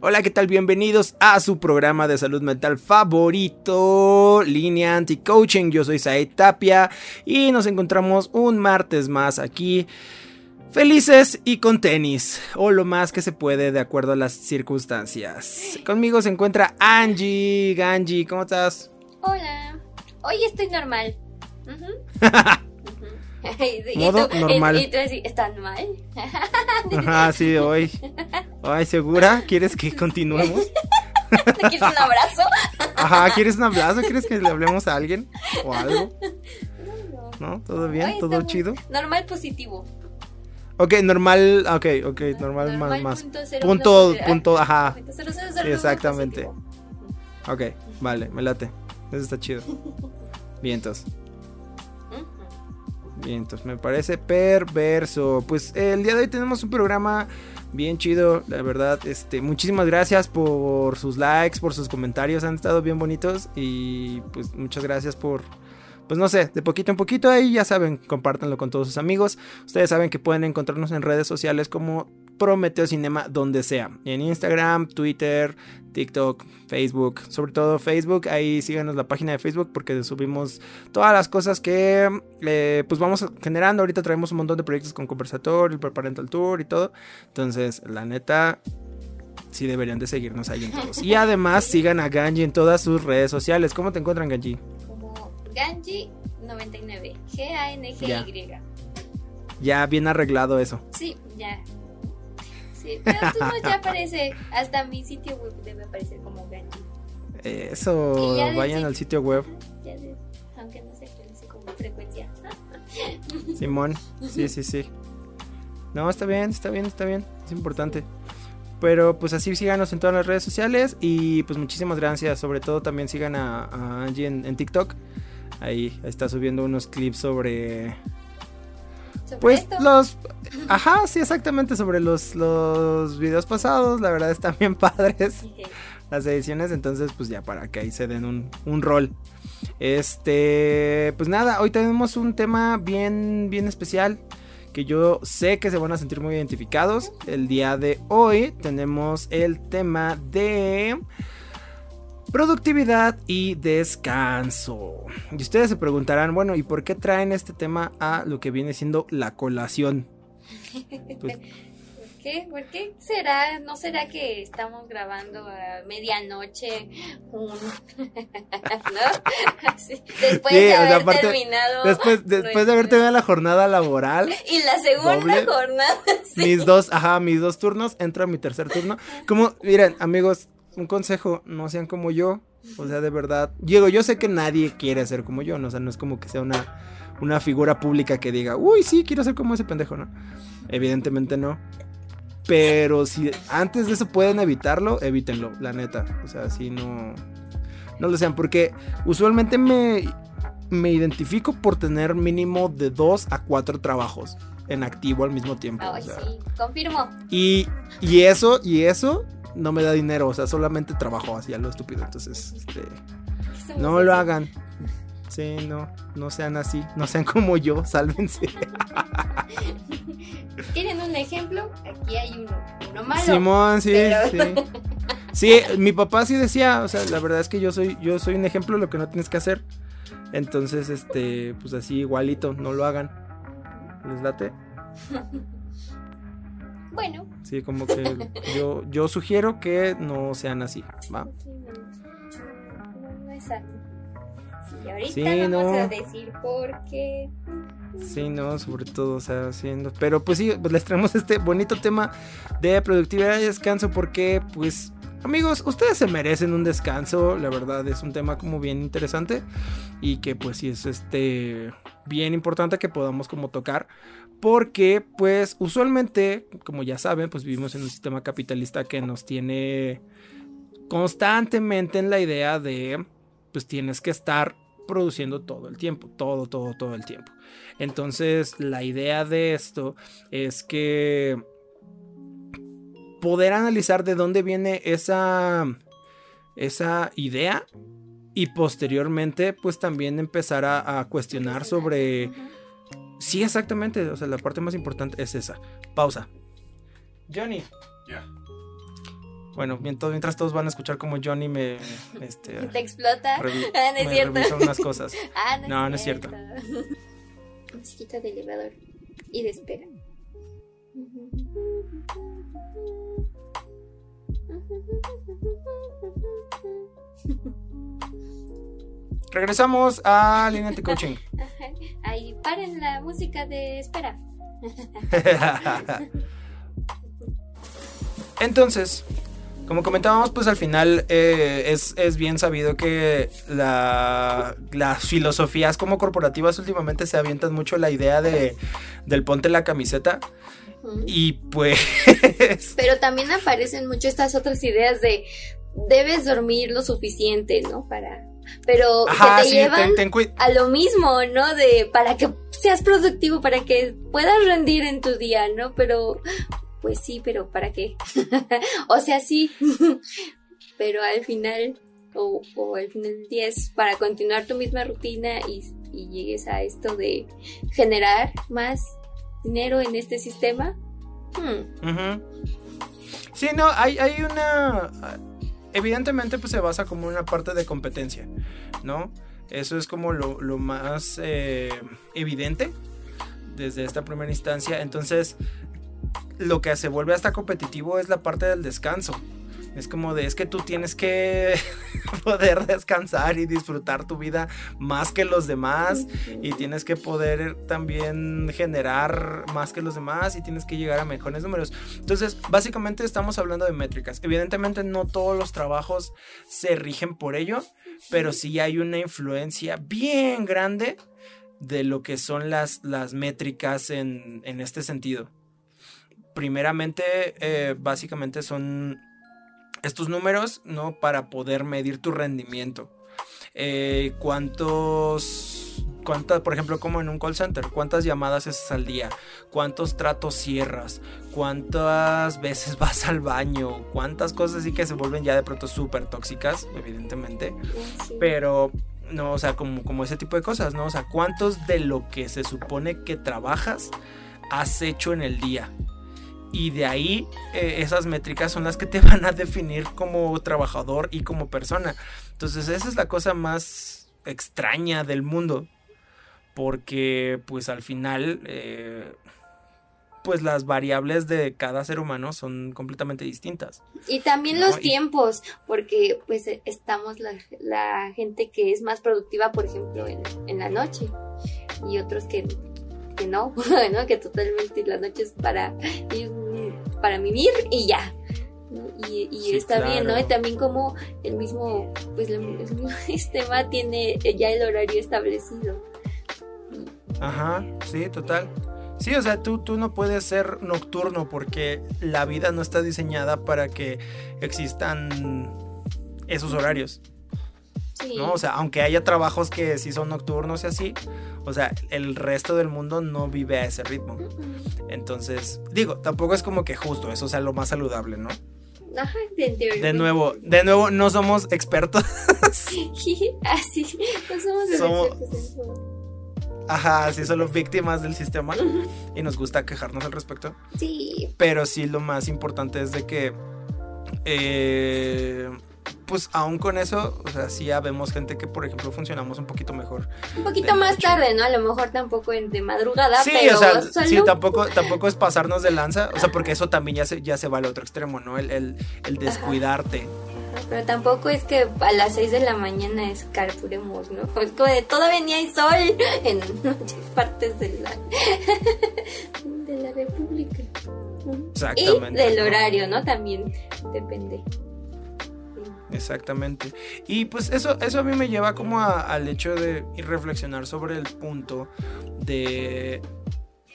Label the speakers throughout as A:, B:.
A: Hola, ¿qué tal? Bienvenidos a su programa de salud mental favorito, Línea Anti-Coaching. Yo soy Said Tapia y nos encontramos un martes más aquí, felices y con tenis, o lo más que se puede de acuerdo a las circunstancias. Conmigo se encuentra Angie. Ganji, ¿cómo estás?
B: Hola. Hoy estoy normal.
A: Modo normal.
B: Y, tú así, ¿están mal?
A: Ajá, sí, hoy. Ay, ¿segura? ¿Quieres que continuemos?
B: ¿Quieres un abrazo?
A: Ajá, ¿quieres un abrazo? ¿Quieres que le hablemos a alguien? ¿O algo? ¿No? ¿Todo bien? ¿Todo chido?
B: Normal positivo.
A: Ok, normal, ok, ok, normal,
B: Normal
A: más, más.
B: punto cero
A: Punto, ajá.
B: Punto cero
A: Sí, exactamente.
B: positivo.
A: Ok, vale, me late. Eso está chido. Vientos,
B: Ujú.
A: vientos, me parece perverso. Pues eh, el día de hoy tenemos un programa bien chido, la verdad. Este, muchísimas gracias por sus likes, por sus comentarios, han estado bien bonitos y pues muchas gracias por pues no sé, de poquito en poquito ahí ya saben, compártanlo con todos sus amigos. Ustedes saben que pueden encontrarnos en redes sociales como Prometeo Cinema donde sea, en Instagram, Twitter, TikTok, Facebook, sobre todo Facebook, ahí síganos la página de Facebook porque subimos todas las cosas que eh, pues vamos generando. Ahorita traemos un montón de proyectos con conversatorio, el Parental Tour y todo. Entonces, la neta, sí deberían de seguirnos ahí en todos. Y además sigan a Ganji en todas sus redes sociales. ¿Cómo te encuentran, Ganji?
B: Como Ganji99. G-A-N-G-Y.
A: Ya bien arreglado eso.
B: Sí, ya. Pero tú no ya aparece. Hasta mi sitio web debe aparecer como Ganji.
A: Eso, vayan al sitio web.
B: Ya de- aunque no se actualice con frecuencia.
A: Simón, sí, sí, sí. No, está bien, está bien, está bien. Es importante. Pero pues así síganos en todas las redes sociales. Y pues muchísimas gracias. Sobre todo también sigan a, a Angie en, en TikTok. Ahí está subiendo unos clips sobre. Pues
B: esto,
A: los. Ajá, sí, exactamente. Sobre los, los videos pasados. La verdad están bien padres las ediciones. Entonces, pues ya para que ahí se den un, un rol. Este, pues nada, hoy tenemos un tema bien, bien especial. Que yo sé que se van a sentir muy identificados. El día de hoy tenemos el tema de productividad y descanso. Y ustedes se preguntarán, bueno, ¿y por qué traen este tema a lo que viene siendo la colación? Pues,
B: ¿Por qué? ¿Por qué será? ¿No será que estamos grabando a medianoche un... ¿No? Sí, Después
A: Sí,
B: de haber
A: aparte,
B: terminado...
A: después, después de haber tenido la jornada laboral,
B: Y la segunda
A: doble,
B: jornada, sí.
A: mis dos, ajá, mis dos turnos, entro a mi tercer turno. Como, miren, amigos, un consejo, no sean como yo. O sea, de verdad. Diego, yo sé que nadie quiere ser como yo, ¿no? O sea, no es como que sea una, una figura pública que diga, uy, sí, quiero ser como ese pendejo, ¿no? Evidentemente no. Pero si antes de eso pueden evitarlo, evítenlo, la neta. O sea, si no. No lo sean, porque usualmente me, me identifico por tener mínimo de dos a cuatro trabajos en activo al mismo tiempo.
B: Ay,
A: o sea.
B: sí, confirmo.
A: Y, y eso, y eso no me da dinero, o sea, solamente trabajo así a lo estúpido. Entonces, este, no lo hagan. Sí, no, no sean así, no sean como yo, sálvense.
B: ¿Quieren un ejemplo? Aquí hay uno. Uno malo.
A: Simón, sí,
B: pero-
A: sí. Sí, mi papá sí decía, o sea, la verdad es que yo soy, yo soy un ejemplo de lo que no tienes que hacer. Entonces, este, pues así igualito, no lo hagan. ¿Les late?
B: Bueno.
A: Sí, como que yo, yo sugiero que no sean así, ¿va?
B: sí, no, no, no es sano. Sí, ahorita
A: Sí,
B: vamos
A: no.
B: a decir por qué.
A: Sí, no, sobre todo, o sea, haciendo. Pero pues sí, pues les traemos este bonito tema de productividad y descanso porque, pues, amigos, ustedes se merecen un descanso. La verdad es un tema como bien interesante y que, pues, sí es este bien importante que podamos como tocar. Porque, pues, usualmente, como ya saben, pues vivimos en un sistema capitalista que nos tiene constantemente en la idea de, pues tienes que estar produciendo todo el tiempo, todo, todo, todo el tiempo. Entonces, la idea de esto es que poder analizar de dónde viene esa, esa idea y posteriormente, pues también empezar a, cuestionar sobre... Sí, exactamente. O sea, la parte más importante es esa. Pausa. Johnny. Ya. Bueno, mientras todos van a escuchar como Johnny me... Este,
B: Te explota. ah, no es cierto.
A: unas cosas.
B: ah, no,
A: no, no es cierto.
B: Musiquita de elevador y de espera.
A: Regresamos a Línea de Coaching.
B: Ahí paren la música de espera.
A: Entonces, como comentábamos, pues al final eh, es, bien sabido que las filosofías como corporativas últimamente se avientan mucho la idea de, del ponte la camiseta. Y pues...
B: Pero también aparecen mucho estas otras ideas de debes dormir lo suficiente, ¿no? Para... Pero que te llevan a lo mismo, ¿no? De para que seas productivo, para que puedas rendir en tu día, ¿no? Pero pues sí, pero ¿para qué? o sea, sí, pero al final, o, al final del día es para continuar tu misma rutina y, llegues a esto de generar más dinero en este sistema. Hmm.
A: Sí, no, hay, hay una... Evidentemente pues se basa como una parte de competencia, ¿no? Eso es como lo, más eh, evidente desde esta primera instancia. Entonces, lo que se vuelve hasta competitivo es la parte del descanso. Es como de, es que tú tienes que poder descansar y disfrutar tu vida más que los demás y tienes que poder también generar más que los demás y tienes que llegar a mejores números. Entonces, básicamente estamos hablando de métricas. Evidentemente no todos los trabajos se rigen por ello, pero sí hay una influencia bien grande de lo que son las, las métricas en, en este sentido primeramente, eh, básicamente son estos números, ¿no? Para poder medir tu rendimiento. Eh, ¿Cuántos, cuántas, por ejemplo, como en un call center, cuántas llamadas haces al día? ¿Cuántos tratos cierras? ¿Cuántas veces vas al baño? ¿Cuántas cosas sí que se vuelven ya de pronto súper tóxicas, evidentemente? Pero no, o sea, como, como ese tipo de cosas, ¿no? O sea, ¿cuántos de lo que se supone que trabajas has hecho en el día? Y de ahí eh, esas métricas son las que te van a definir como trabajador y como persona. Entonces esa es la cosa más extraña del mundo porque pues al final eh, pues las variables de cada ser humano son completamente distintas.
B: Y también los tiempos, porque pues estamos la, gente que es más productiva, por ejemplo, en, en la noche y otros que que no, que totalmente la noche es para, para vivir y ya. Y, está bien, ¿no? Y también como el mismo, pues el, mismo sistema tiene ya el horario establecido.
A: Ajá, sí, total. Sí, o sea, tú, tú no puedes ser nocturno porque la vida no está diseñada para que existan esos horarios. ¿No? O sea, aunque haya trabajos que sí son nocturnos y así, o sea, el resto del mundo no vive a ese ritmo. Entonces, digo, tampoco es como que justo eso sea lo más saludable, ¿no? de nuevo, de nuevo, no somos expertos.
B: así, no somos, expertos
A: Ajá, sí, solo víctimas del sistema y nos gusta quejarnos al respecto.
B: Sí.
A: Pero sí, lo más importante es de que eh, pues aún con eso, o sea, sí ya vemos gente que, por ejemplo, funcionamos un poquito mejor.
B: Un poquito más tarde, ¿no? A lo mejor tampoco en de madrugada, sí, o
A: sea, sí, tampoco, tampoco es pasarnos de lanza, o sea, porque eso también ya se, ya se va al otro extremo, ¿no? El, el, descuidarte.
B: Pero tampoco es que a las 6 de la mañana escarpuremos, ¿no? Es como de todavía ni hay sol en muchas partes de la, de la República.
A: Exactamente.
B: Y del horario, ¿no? También depende
A: Exactamente. Y pues eso, eso a mí me lleva como al hecho de reflexionar sobre el punto de,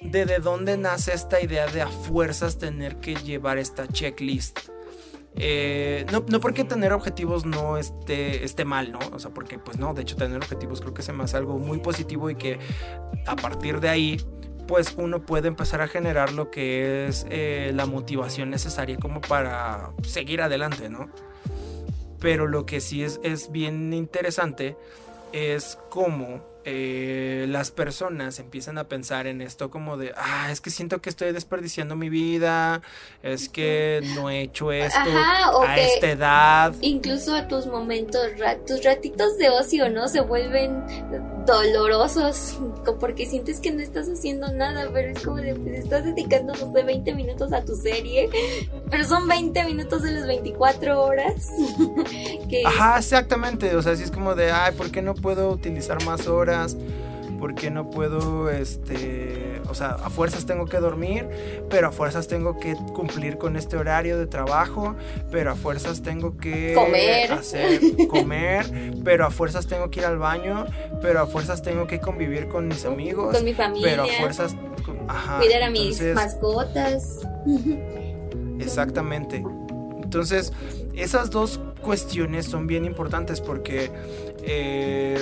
A: de de dónde nace esta idea de a fuerzas tener que llevar esta checklist. Eh, no, no, porque tener objetivos no esté, esté mal, ¿no? O sea, porque pues no, de hecho tener objetivos creo que es más algo muy positivo y que a partir de ahí pues uno puede empezar a generar lo que es eh, la motivación necesaria como para seguir adelante, ¿no? Pero lo que sí es, es bien interesante es cómo eh, las personas empiezan a pensar en esto como de, ah, es que siento que estoy desperdiciando mi vida, es que no he hecho esto a esta edad.
B: Incluso a tus momentos, tus ratitos de ocio, ¿no? Se vuelven dolorosos porque sientes que no estás haciendo nada, pero es como de, pues, estás dedicando, no sé, 20 minutos a tu serie, pero son 20 minutos de las 24 horas.
A: Ajá, exactamente, o sea, si es como de, ay, ¿por qué no puedo utilizar más horas? ¿Por qué no puedo, este, o sea, a fuerzas tengo que dormir, pero a fuerzas tengo que cumplir con este horario de trabajo, pero a fuerzas tengo que
B: comer,
A: hacer, comer, pero a fuerzas tengo que ir al baño, pero a fuerzas tengo que convivir con mis amigos,
B: con mi familia,
A: pero a fuerzas,
B: cuidar a mis mascotas.
A: Exactamente. Entonces, esas dos cuestiones son bien importantes porque eh,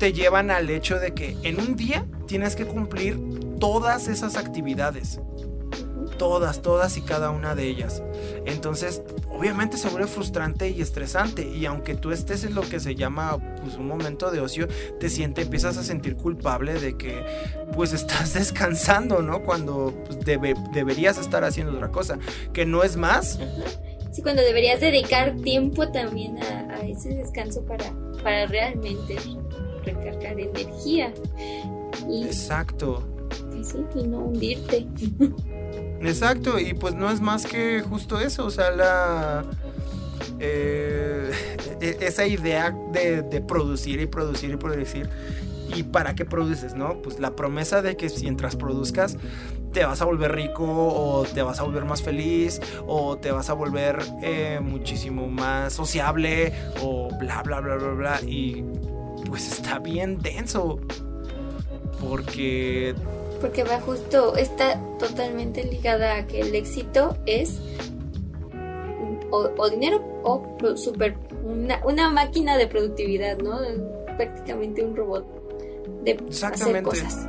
A: te llevan al hecho de que en un día tienes que cumplir todas esas actividades. Todas, todas y cada una de ellas. Entonces, obviamente se vuelve frustrante y estresante. Y aunque tú estés en lo que se llama pues, un momento de ocio, te sientes, empiezas a sentir culpable de que pues estás descansando, ¿no? Cuando pues, deberías estar haciendo otra cosa. Que no es más.
B: Sí, cuando deberías dedicar tiempo también a, a ese descanso para, para realmente recargar energía. Y,
A: Exacto.
B: y no hundirte.
A: Exacto, y pues no es más que justo eso, o sea, la... Eh, e-, esa idea de, de, producir y producir y producir. ¿Y para qué produces, no? Pues la promesa de que mientras produzcas te vas a volver rico o te vas a volver más feliz o te vas a volver eh, muchísimo más sociable o bla, bla, bla, bla, bla. Y pues está bien denso. Porque...
B: Porque va justo, está totalmente ligada a que el éxito es o, dinero o super, una, máquina de productividad, ¿no? Prácticamente un robot de hacer cosas.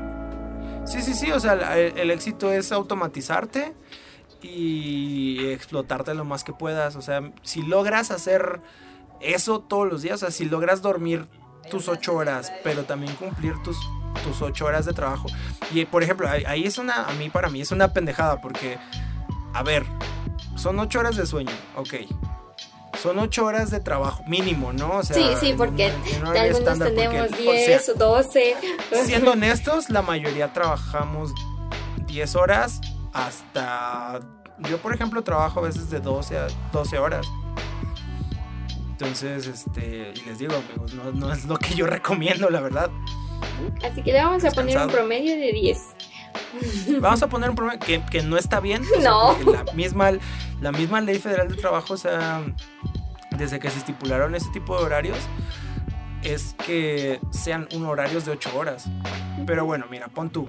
A: Sí, sí, sí, o sea, el, éxito es automatizarte y explotarte lo más que puedas. O sea, si logras hacer eso todos los días, o sea, si logras dormir tus ocho horas, pero también cumplir tus, tus ocho horas de trabajo. Y por ejemplo, ahí es una, a mí para mí es una pendejada porque, a ver, son ocho horas de sueño, ok. Son ocho horas de trabajo mínimo, ¿no? O
B: sea, sí, sí, porque algunos tenemos 10 o 12.
A: Siendo honestos, la mayoría trabajamos 10 horas hasta... Yo, por ejemplo, trabajo a veces de 12 a 12 horas. Entonces, este, y les digo, amigos, no, es lo que yo recomiendo, la verdad.
B: Así que le vamos a poner un promedio de 10.
A: Vamos a poner un promedio que, no está bien.
B: No.
A: la, misma, la misma ley federal de trabajo, o sea, desde que se estipularon ese tipo de horarios, es que sean un horarios de 8 horas. Pero bueno, mira, pon tú.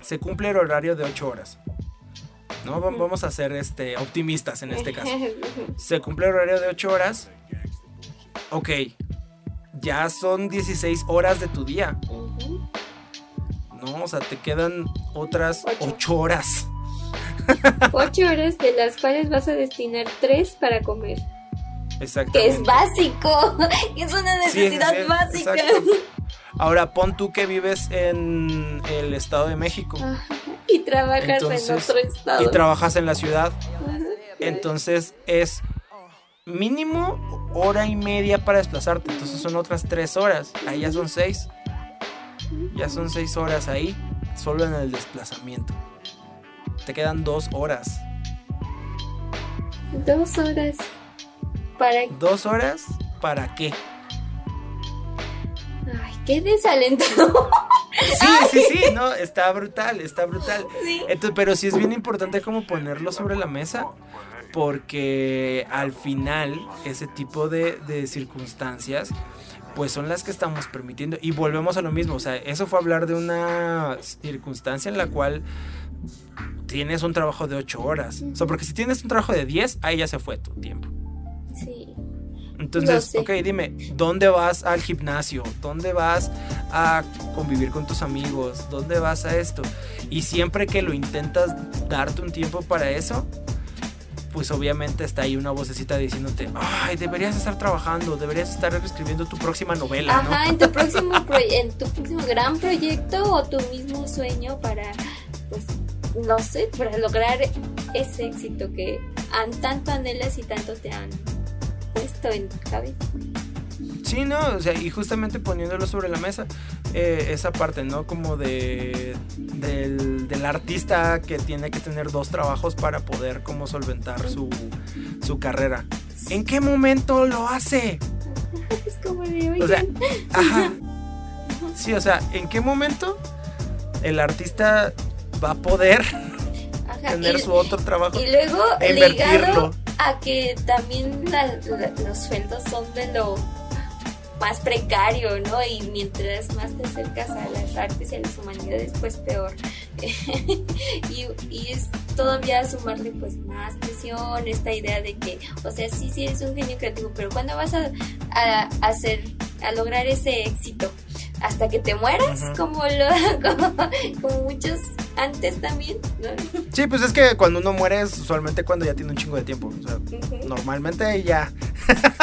A: Se cumple el horario de 8 horas. ¿no? Vamos a ser este, optimistas en este caso. Se cumple el horario de 8 horas. Ok, ya son 16 horas de tu día. No, o sea, te quedan otras 8, horas.
B: 8 horas de las cuales vas a destinar 3 para comer.
A: Exacto.
B: Que es básico. Es una necesidad básica.
A: Ahora pon tú que vives en el Estado de México.
B: Y trabajas en otro estado.
A: Y trabajas en la ciudad. Entonces es mínimo hora y media para desplazarte. Entonces son otras tres horas. Ahí ya son seis. Ya son seis horas ahí. Solo en el desplazamiento. Te quedan dos horas.
B: Dos horas. ¿Para
A: ¿Dos horas? ¿Para qué?
B: Ay, qué desalentado.
A: Sí, sí, sí, no, está brutal, está brutal. Entonces, pero sí es bien importante como ponerlo sobre la mesa porque al final ese tipo de, de circunstancias pues son las que estamos permitiendo. Y volvemos a lo mismo, o sea, eso fue hablar de una circunstancia en la cual tienes un trabajo de 8 horas. O sea, porque si tienes un trabajo de 10, ahí ya se fue tu tiempo. Sí. Entonces, ok, dime, ¿dónde vas al gimnasio? ¿Dónde vas a convivir con tus amigos? ¿Dónde vas a esto? Y siempre que lo intentas darte un tiempo para eso, pues obviamente está ahí una vocecita diciéndote, ay, deberías estar trabajando, deberías estar escribiendo tu próxima novela.
B: Ajá, en tu próximo, en tu próximo gran proyecto o tu mismo sueño para, pues, no sé, para lograr ese éxito que han, tanto anhelas y tanto te han puesto en tu.
A: Sí, no, o sea, y justamente poniéndolo sobre la mesa, eh, esa parte, ¿no? Como de del, artista que tiene que tener dos trabajos para poder como solventar su, su carrera. ¿En qué momento lo hace?
B: Es como de
A: O sea, ajá. Sí, o sea, ¿en qué momento el artista va a poder tener su otro trabajo?
B: Y luego e ligado a que también los sueldos son de lo más precario, ¿no? Y mientras más te acercas a las artes y a las humanidades, pues peor. y, es todavía sumarle pues más presión, esta idea de que, o sea, sí, sí eres un genio creativo, pero cuando vas a, a, hacer, a lograr ese éxito? hasta que te mueras, como, lo, como, muchos antes también.
A: Sí, pues es que cuando uno muere es usualmente cuando ya tiene un chingo de tiempo. O sea, normalmente ya,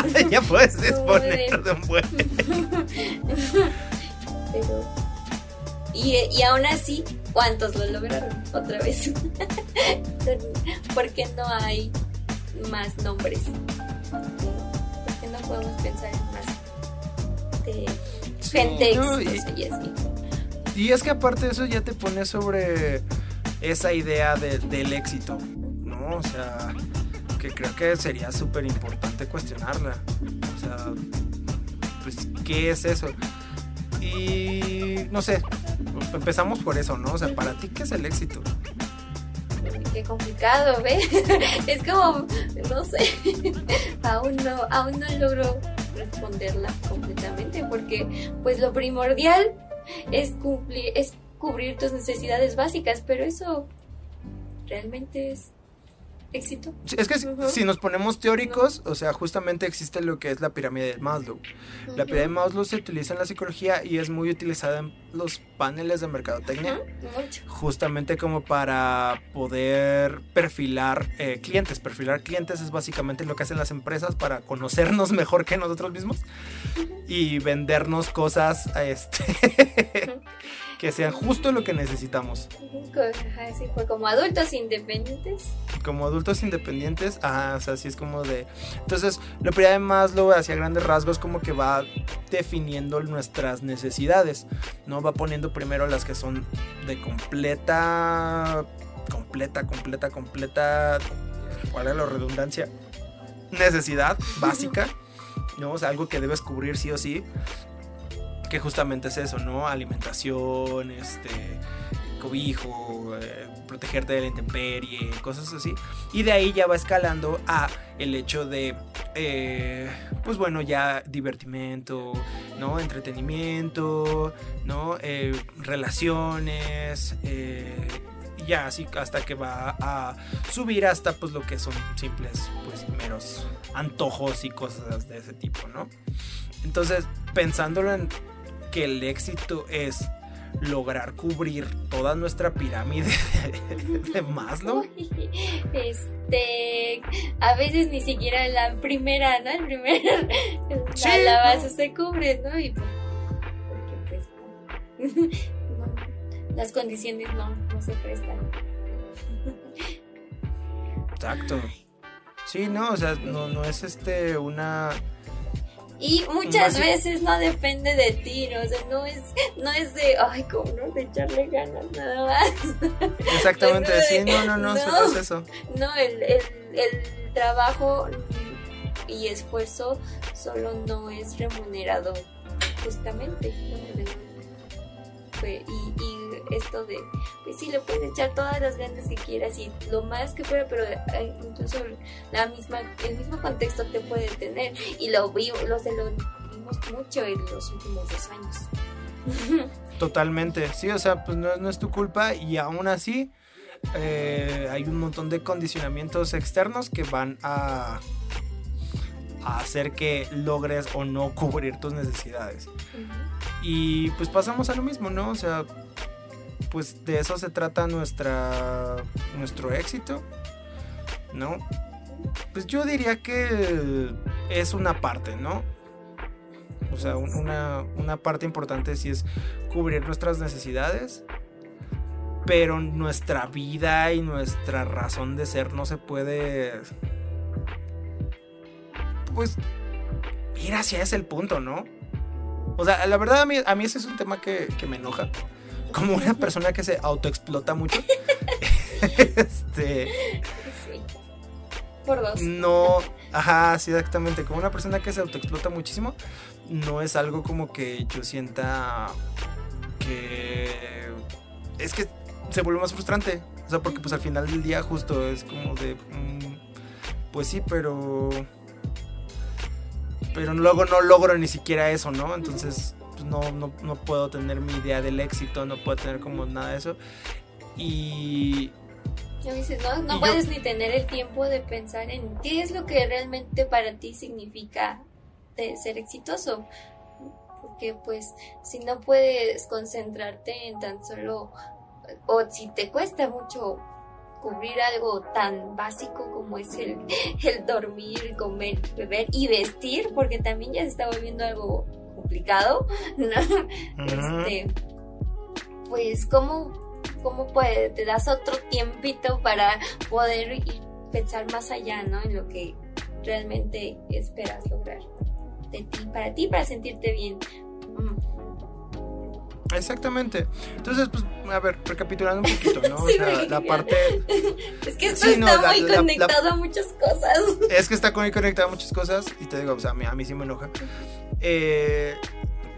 A: ya puedes disponer de un buen.
B: Pero, y, y aún así, ¿cuántos lo lograron otra vez? porque no hay más nombres. Porque no podemos pensar en más de gente
A: y, y, es que aparte de eso ya te pone sobre esa idea del éxito, ¿no? O sea, creo que sería súper importante cuestionarla. O sea, pues, ¿qué es eso? Y no sé, empezamos por eso, ¿no? O sea, para ti, ¿qué es el éxito?
B: Qué complicado, ¿ves? es como, no sé, aún no, aún no logro responderla completamente porque pues lo primordial es cumplir es cubrir tus necesidades básicas pero eso realmente es éxito.
A: Es que si, nos ponemos teóricos, o sea, justamente existe lo que es la pirámide de Maslow. La pirámide de Maslow se utiliza en la psicología y es muy utilizada en los paneles de mercadotecnia, justamente como para poder perfilar eh, clientes. Perfilar clientes es básicamente lo que hacen las empresas para conocernos mejor que nosotros mismos y vendernos cosas este que sean justo lo que necesitamos.
B: Sí, fue como adultos independientes.
A: Como adultos independientes, ah, o sea, así es como de... Entonces, la prioridad de Maslow hacia grandes rasgos como que va definiendo nuestras necesidades, ¿no? Va poniendo primero las que son de completa, completa, completa, completa, ¿cuál es la redundancia? Necesidad básica, ¿no? O sea, algo que debes cubrir sí o sí que justamente es eso, ¿no? Alimentación, este, cobijo, eh, protegerte de la intemperie, cosas así. Y de ahí ya va escalando a el hecho de, eh, pues bueno, ya divertimento, ¿no? Entretenimiento, ¿no? Eh, relaciones, ya así hasta que va a subir hasta pues lo que son simples, pues meros antojos y cosas de ese tipo, ¿no? Entonces, pensándolo en que el éxito es lograr cubrir toda nuestra pirámide de, Maslow.
B: Este, a veces ni siquiera la primera, ¿no? El primer, la, base se cubre, ¿no? Y porque pues las condiciones no, no se prestan.
A: Exacto. Sí, no, o sea, no, no es este una
B: y muchas veces no depende de ti, ¿no? O sea, no es, no es de, ay, ¿cómo no? De echarle ganas nada más.
A: Exactamente, sí, no, no, no, no, es eso.
B: No, el, el, el trabajo y esfuerzo solo no es remunerado, justamente. Y, esto de, pues sí, le puedes echar todas las ganas que quieras y lo más que pueda, pero eh, incluso la misma, el mismo contexto te puede tener y lo, vivo, lo, lo vimos mucho en los últimos dos años.
A: Totalmente, sí, o sea, pues no, no es tu culpa y aún así eh, hay un montón de condicionamientos externos que van a, a hacer que logres o no cubrir tus necesidades. Y pues pasamos a lo mismo, ¿no? O sea, pues de eso se trata nuestra, nuestro éxito, ¿no? Pues yo diría que es una parte, ¿no? O sea, una, una parte importante sí es cubrir nuestras necesidades pero nuestra vida y nuestra razón de ser no se puede pues ir hacia ese el punto, ¿no? O sea, la verdad a mí, a mí ese es un tema que, me enoja. Como una persona que se autoexplota mucho. este. Sí.
B: Por dos.
A: No. Ajá, sí, exactamente. Como una persona que se autoexplota muchísimo. No es algo como que yo sienta que. Es que se vuelve más frustrante. O sea, porque pues al final del día justo es como de... Mm, pues sí, pero... Pero luego no logro ni siquiera eso, ¿no? Entonces pues no, no, puedo tener mi idea del éxito, no puedo tener como nada de eso. Y...
B: no, no puedes ni tener el tiempo de pensar en qué es lo que realmente para ti significa de ser exitoso. Porque pues si no puedes concentrarte en tan solo o si te cuesta mucho cubrir algo tan básico como es el, el dormir, comer, beber y vestir, porque también ya se está volviendo algo complicado, ¿no? Este, pues, ¿cómo, cómo puede, te das otro tiempito para poder pensar más allá, ¿no? En lo que realmente esperas lograr de ti, para ti, para sentirte bien.
A: Exactamente. Entonces, pues, a ver, recapitulando un poquito, ¿no? o sea, la parte.
B: Es que esto está muy conectado a muchas cosas.
A: Es que está muy conectado a muchas cosas. Y te digo, o sea, a mí, sí me enoja. Eh,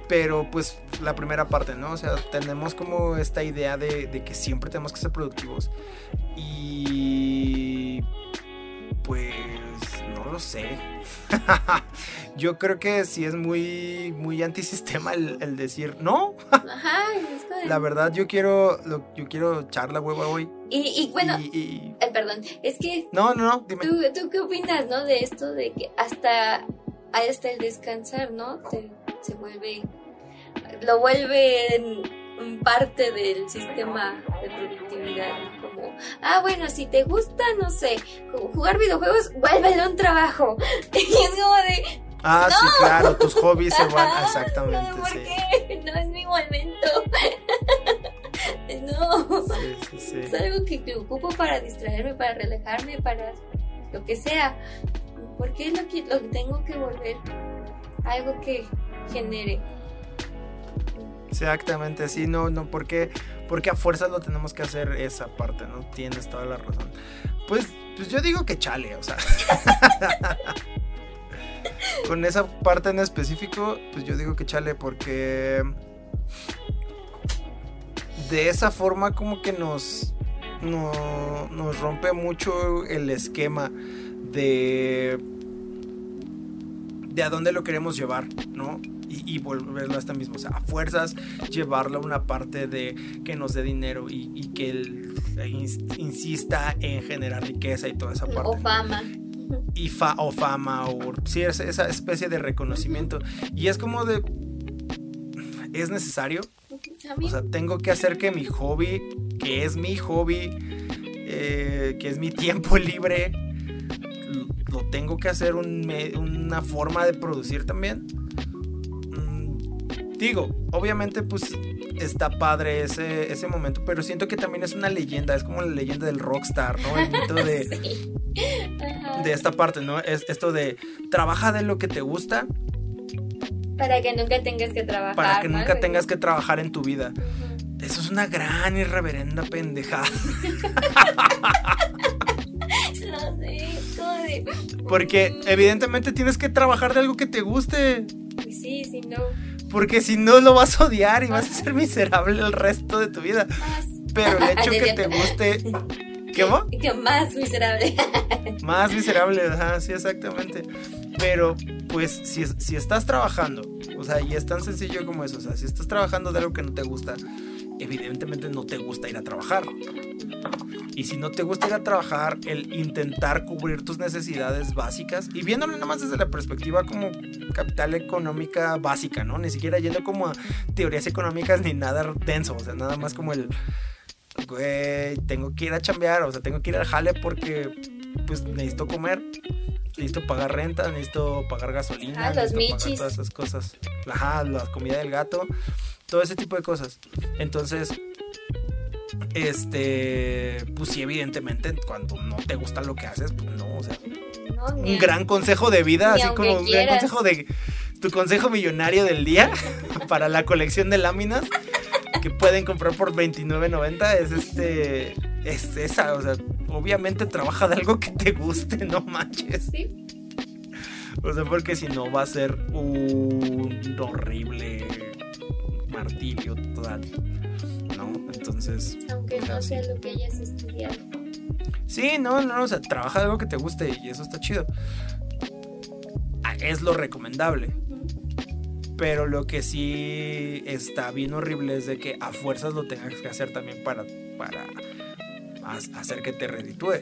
A: pero, pues, la primera parte, ¿no? O sea, tenemos como esta idea de, de que siempre tenemos que ser productivos. Y. Pues. No lo sé. yo creo que sí es muy, muy antisistema el, decir no. Ajá, La verdad, yo quiero, yo quiero echar la hueva hoy.
B: Y, bueno, eh, perdón, es que...
A: No, no, no, dime.
B: ¿tú, qué opinas, no? De esto de que hasta, hasta el descansar, ¿no? se vuelve... Lo vuelve parte del sistema de productividad, como, ah, bueno, si te gusta, no sé, jugar videojuegos, vuélvelo un trabajo. y es como de...
A: Ah, sí, claro, tus hobbies se van, exactamente.
B: No, ¿por qué? No es mi momento. no. Sí, sí, sí. Es algo que, que ocupo para distraerme, para relajarme, para lo que sea. ¿Por qué lo que, lo tengo que volver algo que genere?
A: Exactamente, sí, no, no, porque, porque a fuerzas lo tenemos que hacer esa parte, ¿no? Tienes toda la razón. Pues, pues yo digo que chale, o sea. Con esa parte en específico, pues yo digo que chale, porque de esa forma como que nos, no, nos rompe mucho el esquema de de a dónde lo queremos llevar, ¿no? Y, volverlo a esta misma, o sea, a fuerzas llevarlo a una parte de que nos dé dinero y, que él insista en generar riqueza y toda esa parte.
B: O fama.
A: Y fa, o fama, o sí, esa especie de reconocimiento. Y es como de, ¿es necesario? O sea, tengo que hacer que mi hobby, que es mi hobby, eh, que es mi tiempo libre, lo tengo que hacer una forma de producir también. Digo, obviamente pues está padre ese, ese momento, pero siento que también es una leyenda, es como la leyenda del rockstar, ¿no? El mito de, de esta parte, ¿no? Es esto de trabaja de lo que te gusta.
B: Para que nunca tengas que trabajar.
A: Para que nunca tengas que trabajar en tu vida. Eso es una gran y reverenda pendejada.
B: no sé,
A: Porque evidentemente tienes que trabajar de algo que te guste.
B: Pues sí, si no
A: Porque si no lo vas a odiar y vas a ser miserable el resto de tu vida. Pero el hecho que te guste.
B: ¿Qué va? Que más miserable.
A: Más miserable, ajá, sí, exactamente. Pero, pues, si, si estás trabajando, o sea, y es tan sencillo como eso, o sea, si estás trabajando de algo que no te gusta, evidentemente no te gusta ir a trabajar. Y si no te gusta ir a trabajar, el intentar cubrir tus necesidades básicas y viéndolo nomás desde la perspectiva como capital económica básica, ¿no? Ni siquiera yendo como a teorías económicas ni nada denso, o sea, nada más como el, güey, tengo que ir a chambear, o sea, tengo que ir al jale porque pues necesito comer, necesito pagar renta, necesito pagar gasolina,
B: ah, los
A: necesito pagar todas esas cosas. Ajá, la comida del gato, todo ese tipo de cosas. Entonces, este, pues sí, evidentemente, cuando no te gusta lo que haces, pues no, o sea, un gran consejo de vida, así como un gran consejo de tu consejo millonario del día para la colección de láminas que pueden comprar por 29.90 es este es esa, o sea, obviamente trabaja de algo que te guste, no manches. Sí. O sea, porque si no va a ser un horrible martirio total. ¿No? Entonces.
B: Aunque no sea lo que hayas estudiado.
A: Sí, no, no, o sea, trabaja de algo que te guste y eso está chido. Ah, es lo recomendable. Pero lo que sí está bien horrible es de que a fuerzas lo tengas que hacer también para, para hacer que te reditúe.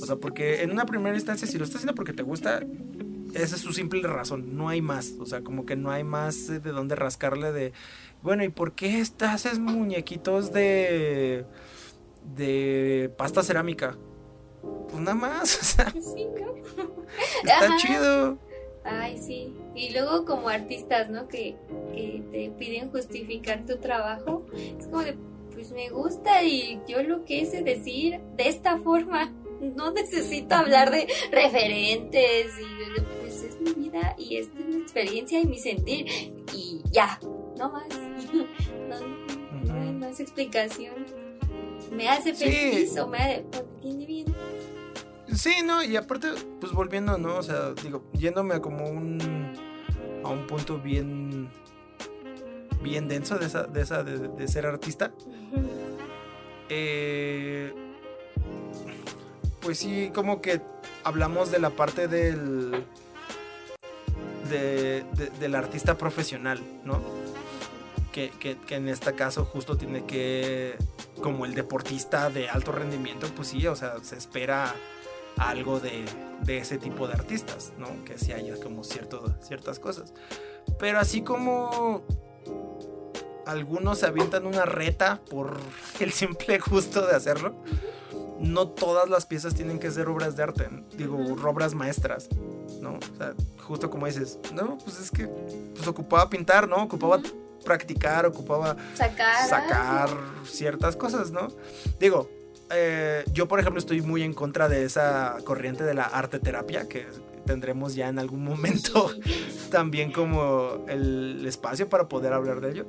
A: O sea, porque en una primera instancia, si lo estás haciendo porque te gusta, esa es su simple razón, no hay más. O sea, como que no hay más de dónde rascarle de, bueno, ¿y por qué haces muñequitos de, de pasta cerámica? Pues nada más, o sea, está chido.
B: Ay, sí. Y luego como artistas, ¿no? Que, que te piden justificar tu trabajo. Es como de, pues me gusta y yo lo que hice decir de esta forma. No necesito hablar de referentes y pues es mi vida y esta es mi experiencia y mi sentir y ya, no más. No, hay más explicación. Me hace feliz o me, tiene bien.
A: Sí, no, y aparte, pues volviendo, ¿no? O sea, digo, yéndome a como un. a un punto bien. bien denso de esa, de, esa, de, ser artista. eh, pues sí, como que hablamos de la parte del. De, del artista profesional, ¿no? Que, que, que, en este caso justo tiene que, como el deportista de alto rendimiento, pues sí, o sea, se espera algo de, ese tipo de artistas, ¿no? Que sí haya como cierto, ciertas cosas. Pero así como algunos se avientan una reta por el simple gusto de hacerlo, no todas las piezas tienen que ser obras de arte, digo, obras maestras, ¿no? O sea, justo como dices, no, pues es que pues ocupaba pintar, ¿no? Ocupaba practicar, ocupaba
B: sacar,
A: sacar ciertas cosas, ¿no? Digo, eh, yo, por ejemplo, estoy muy en contra de esa corriente de la arte terapia que tendremos ya en algún momento también como el espacio para poder hablar de ello.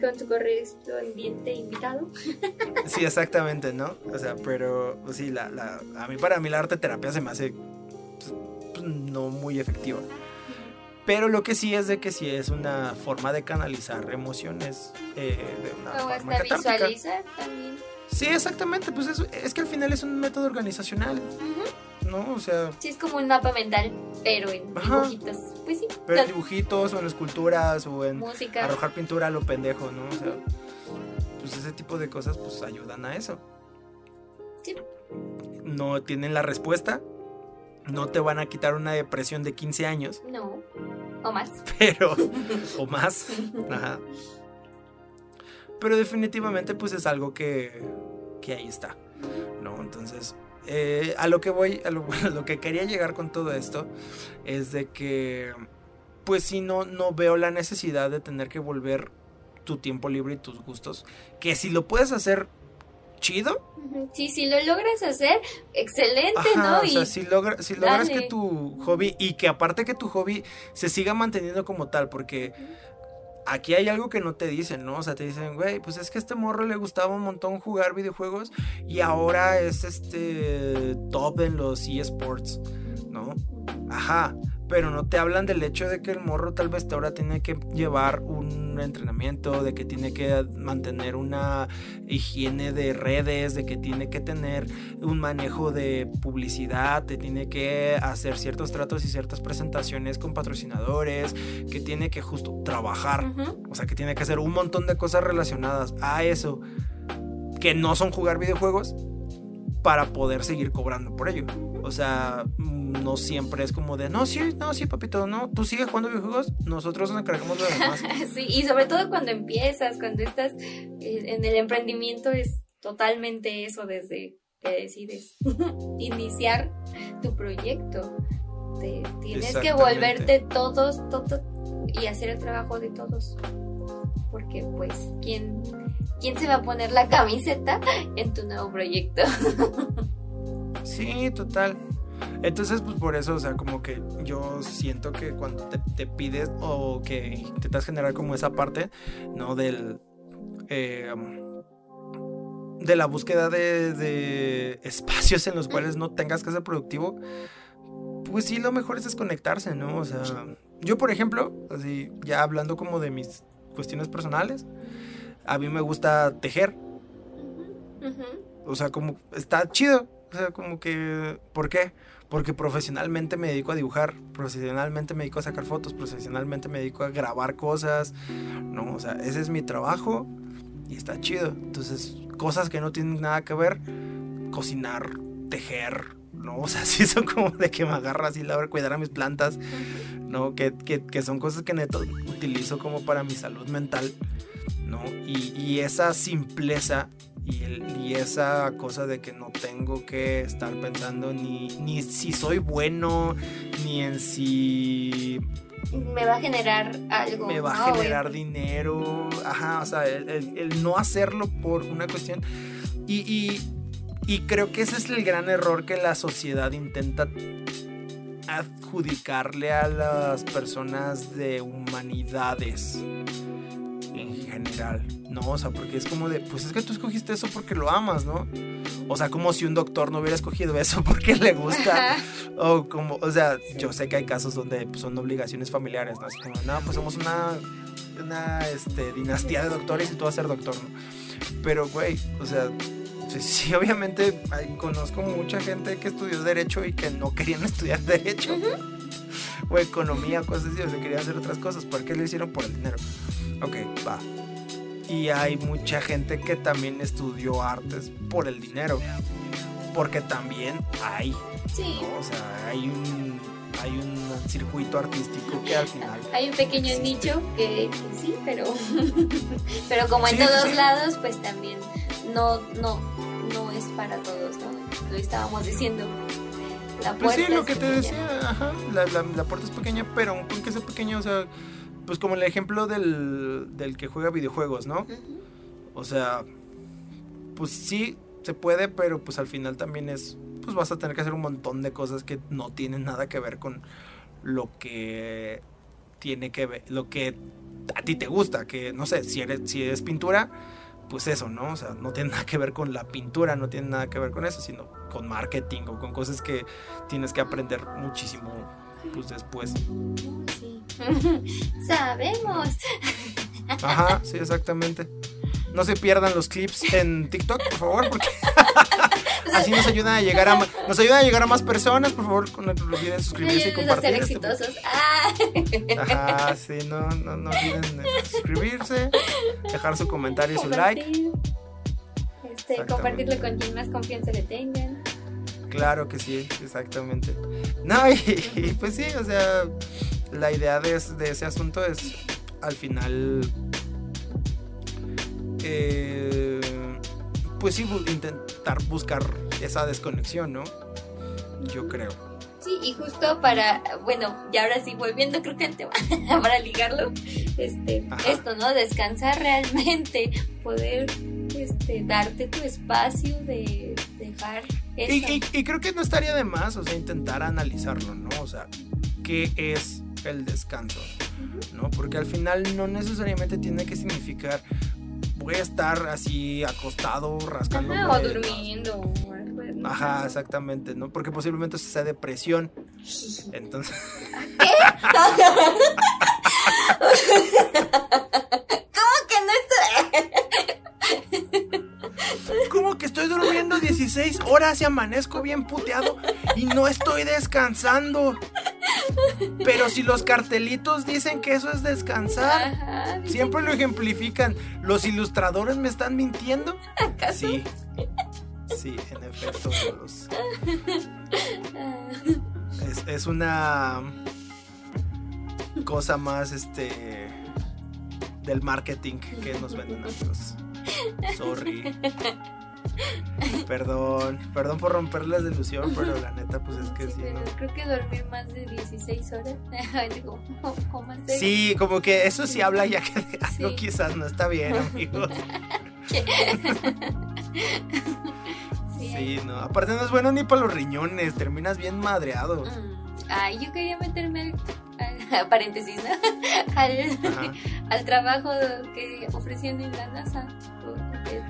B: Con tu correspondiente invitado.
A: Sí, exactamente, ¿no? O sea, pero pues sí, la, la, a mí para mí la arte terapia se me hace pues, pues, no muy efectiva. Pero lo que sí es de que sí es una forma de canalizar emociones eh, de una
B: o hasta visualizar también.
A: Sí, exactamente, pues es, es que al final es un método organizacional. ¿No? O sea.
B: Sí, es como un mapa mental, pero en dibujitos. Pues sí.
A: Pero en dibujitos, o en esculturas, o en Música. arrojar pintura a lo pendejo, ¿no? O sea, pues ese tipo de cosas, pues ayudan a eso.
B: Sí.
A: No tienen la respuesta. No te van a quitar una depresión de 15 años.
B: No. O más.
A: Pero. o más. Ajá. Pero definitivamente pues es algo que, que ahí está, ¿no? Entonces, eh, a lo que voy, a lo, lo, que quería llegar con todo esto es de que, pues si no, no veo la necesidad de tener que volver tu tiempo libre y tus gustos, que si lo puedes hacer chido.
B: Sí, si lo logras hacer, excelente, ¿no?
A: O sea, si, si logras que tu hobby, y que aparte que tu hobby se siga manteniendo como tal, porque aquí hay algo que no te dicen, ¿no? O sea, te dicen, güey, pues es que a este morro le gustaba un montón jugar videojuegos y ahora es este top en los eSports, ¿no? Ajá, pero no te hablan del hecho de que el morro tal vez ahora tiene que llevar un entrenamiento, de que tiene que mantener una higiene de redes, de que tiene que tener un manejo de publicidad, de tiene que hacer ciertos tratos y ciertas presentaciones con patrocinadores, que tiene que justo trabajar, o sea, que tiene que hacer un montón de cosas relacionadas a eso, que no son jugar videojuegos para poder seguir cobrando por ello. O sea, no siempre es como de, no, sí, no, sí, papito, no, tú sigues jugando videojuegos, nosotros nos encargamos de lo demás.
B: sí, y sobre todo cuando empiezas, cuando estás eh, en el emprendimiento, es totalmente eso desde que decides iniciar tu proyecto. tienes que volverte todos, todos y hacer el trabajo de todos. Porque pues, ¿quién, ¿quién se va a poner la camiseta en tu nuevo proyecto?
A: sí, total. Entonces, pues por eso, o sea, como que yo siento que cuando te, pides o que intentas generar como esa parte, ¿no? Del... Eh, de la búsqueda de, de, espacios en los cuales no tengas que ser productivo, pues sí, lo mejor es desconectarse, ¿no? O sea, yo por ejemplo, así, ya hablando como de mis cuestiones personales, a mí me gusta tejer. O sea, como está chido. O sea, como que, ¿por qué? porque profesionalmente me dedico a dibujar, profesionalmente me dedico a sacar fotos, profesionalmente me dedico a grabar cosas, no, o sea, ese es mi trabajo y está chido. Entonces, cosas que no tienen nada que ver, cocinar, tejer, ¿no? O sea, sí son como de que me agarra así la hora cuidar a mis plantas, ¿no? Que, que, son cosas que neto utilizo como para mi salud mental, ¿no? Y, y esa simpleza y, esa cosa de que no tengo que estar pensando ni, ni si soy bueno, ni en si
B: me va a generar algo.
A: Me va a generar dinero. Ajá, o sea, el, no hacerlo por una cuestión. Y, y, y, creo que ese es el gran error que la sociedad intenta adjudicarle a las personas de humanidades en general, ¿no? O sea, porque es como de, pues es que tú escogiste eso porque lo amas, ¿no? O sea, como si un doctor no hubiera escogido eso porque le gusta. o como, o sea, yo sé que hay casos donde pues, son obligaciones familiares, ¿no? Así como, no, pues somos una, una este, dinastía de doctores y tú vas a ser doctor, ¿no? Pero, güey, o sea, sí, obviamente conozco mucha gente que estudió Derecho y que no querían estudiar Derecho. O economía, cosas así, o sea, querían hacer otras cosas. ¿Por qué lo hicieron? Por el dinero. Ok, va. Y hay mucha gente que también estudió artes por el dinero. Porque también hay. Sí. O sea, hay un, hay un circuito artístico que al final.
B: Hay un pequeño nicho que, sí, pero. pero como en todos lados, pues también no, no, no es para todos, ¿no? Lo estábamos diciendo.
A: La puerta pues sí, lo que te decía, ajá, la, la, puerta es pequeña, pero aunque sea pequeña, o sea, pues como el ejemplo del, del que juega videojuegos, ¿no? O sea, pues sí, se puede, pero pues al final también es, pues vas a tener que hacer un montón de cosas que no tienen nada que ver con lo que tiene que ver, lo que a ti te gusta, que no sé, si eres, si es pintura, pues eso, ¿no? O sea, no tiene nada que ver con la pintura, no tiene nada que ver con eso, sino con marketing o con cosas que tienes que aprender muchísimo, pues después.
B: Sabemos.
A: Ajá, sí, exactamente. No se pierdan los clips en TikTok, por favor, porque así nos ayudan a llegar a nos ayudan a llegar a más personas, por favor, no olviden suscribirse y compartir.
B: Ser este exitosos. Ah.
A: Ajá, sí, no, no, no olviden suscribirse, dejar su comentario y su like.
B: Este, compartirlo con quien más confianza le tengan.
A: Claro que sí, exactamente. No, y pues sí, o sea, la idea de, ese asunto es al final eh, pues sí intentar buscar esa desconexión no yo creo.
B: Sí y justo para bueno y ahora sí volviendo creo que al tema para ligarlo este esto no descansar realmente poder este darte tu espacio de dejar
A: y, y creo que no estaría de más o sea intentar analizarlo no o sea qué es el descanso, ¿no? Porque al final no necesariamente tiene que significar voy a estar así acostado, rascando.
B: o durmiendo.
A: Ajá, exactamente, ¿no? Porque posiblemente sea depresión. Entonces.
B: ¿Qué? ¿Cómo que no
A: estoy.? ¿Cómo que estoy durmiendo 16 horas y amanezco bien puteado y no estoy descansando? Pero si los cartelitos dicen que eso es descansar, siempre lo ejemplifican. ¿Los ilustradores me están mintiendo? Sí. Sí, en efecto, es, es una cosa más este del marketing que nos venden amigos. Sorry. Perdón, perdón por romperles la ilusión, pero la neta, pues es que sí.
B: creo que dormir más de 16 horas.
A: sí, como que eso sí habla ya que algo quizás no está bien, amigos. sí, no. Aparte, no es bueno ni para los riñones, terminas bien madreado. Mm.
B: Ay, yo quería meterme al, paréntesis, al, al, trabajo que ofreciendo en la NASA.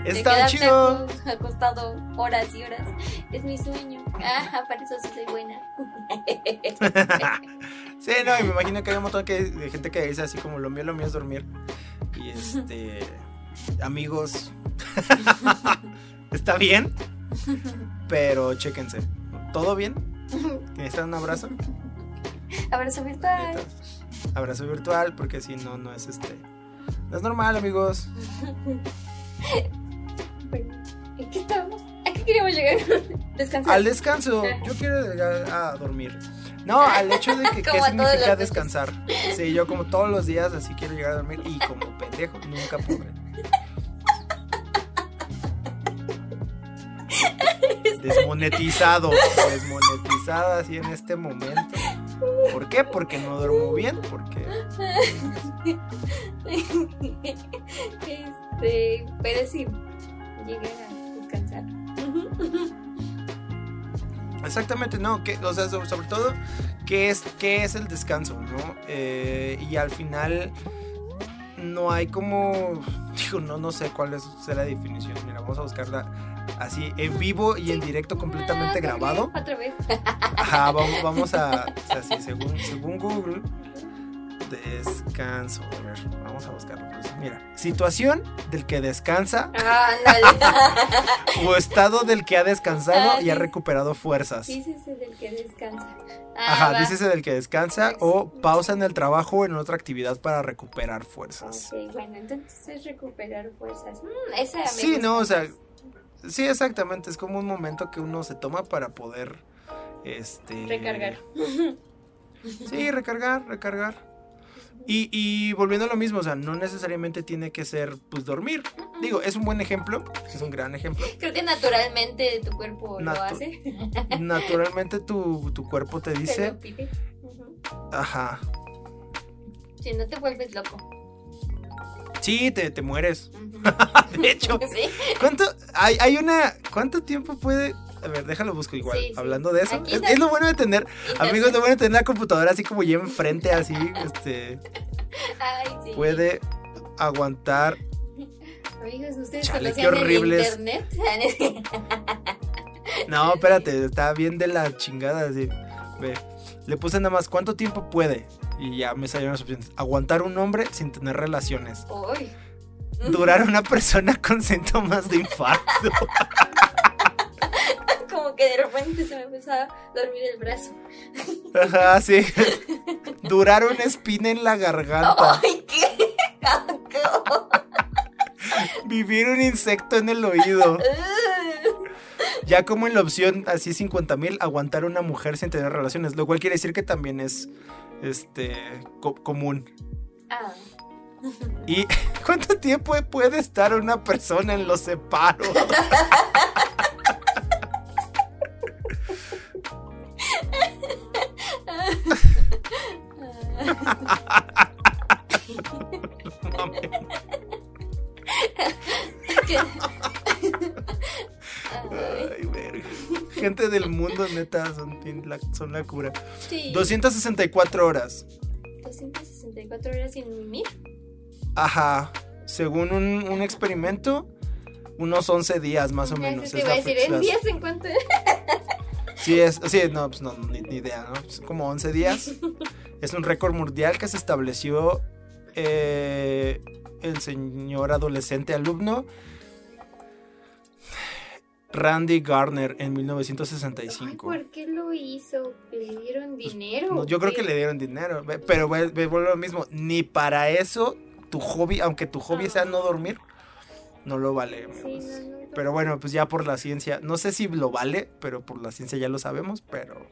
A: Está chido.
B: Acostado horas y horas. Es mi sueño. Ah, para eso sí soy buena.
A: sí, no, y me imagino que hay un montón de gente que dice así como lo mío, lo mío es dormir. Y este. amigos. Está bien. Pero chéquense. ¿Todo bien? ¿Necesitan un abrazo?
B: Abrazo virtual.
A: Abrazo virtual, porque si no, no es este. No es normal, amigos.
B: ¿En qué estamos? ¿A qué queríamos llegar? Descansar.
A: Al descanso. Yo quiero llegar a dormir. No, al hecho de que qué significa descansar. Sí, yo como todos los días así quiero llegar a dormir y como pendejo nunca pude. Desmonetizado, desmonetizado así en este momento. ¿Por qué? Porque no duermo bien, porque...
B: Este, pero sí, llegué a descansar.
A: Exactamente, no, que, o sea, sobre, todo, ¿qué es, qué es el descanso? ¿no? Eh, y al final no hay como, digo, no, no sé cuál es la definición, mira, vamos a buscarla así en vivo y en directo completamente ah, grabado.
B: Otra vez.
A: Ajá, vamos, vamos a, o sea, sí, según, según Google, descanso, a ver, vamos a buscarlo. Pues, mira, situación del que descansa.
B: Ah,
A: o estado del que ha descansado y ha recuperado fuerzas.
B: Dícese del que descansa.
A: Ah, Ajá, dícese del que descansa o pausa en el trabajo o en otra actividad para recuperar fuerzas.
B: Ok, bueno, entonces es recuperar fuerzas. Mm, esa
A: sí, no, o sea Sí, exactamente. Es como un momento que uno se toma para poder. Este.
B: Recargar.
A: Sí, recargar, recargar. Y, y, volviendo a lo mismo, o sea, no necesariamente tiene que ser, pues, dormir. Digo, es un buen ejemplo, es un gran ejemplo.
B: Creo que naturalmente tu cuerpo lo hace.
A: Naturalmente tu, tu, cuerpo te dice... Ajá.
B: Si no te vuelves loco.
A: Sí, te, te mueres. de hecho, ¿cuánto? Hay, hay una. ¿Cuánto tiempo puede.? A ver, déjalo busco igual. Hablando de eso. Es, lo bueno de tener. Amigos, lo bueno de tener la computadora así como ya enfrente, así. Este.
B: Ay, sí.
A: Puede aguantar.
B: Amigos, ustedes Chale, qué horribles. internet.
A: no, espérate, está bien de la chingada así. Ve. Le puse nada más cuánto tiempo puede. Y ya me salieron las opciones. Aguantar un hombre sin tener relaciones.
B: Uy.
A: Durar una persona con síntomas de infarto.
B: Como que de repente se me empezaba a dormir el brazo.
A: Ajá, sí. Durar una espina en la garganta.
B: ¡Ay, qué!
A: Vivir un insecto en el oído. ya como en la opción así 50 mil, aguantar una mujer sin tener relaciones, lo cual quiere decir que también es este común.
B: Ah.
A: ¿Y cuánto tiempo puede estar una persona en los separos? Gente del mundo, neta, son, la, son la cura. 264 horas.
B: 264 horas sin mimir.
A: Ajá. Según un, experimento, unos 11 días más o menos.
B: Te iba a decir, ¿en días en cuánto?
A: Sí, es, sí, no, pues no, ni, idea, ¿no? como 11 días. Es un récord mundial que se estableció eh, el señor adolescente alumno Randy Garner en 1965.
B: ¿Por qué lo hizo? ¿Le dieron pues, dinero?
A: yo creo que le dieron dinero, pero vuelve lo mismo, ni para eso tu hobby, aunque tu hobby sea no dormir, no lo vale. pero bueno, pues ya por la ciencia, no sé si lo vale, pero por la ciencia ya lo sabemos, pero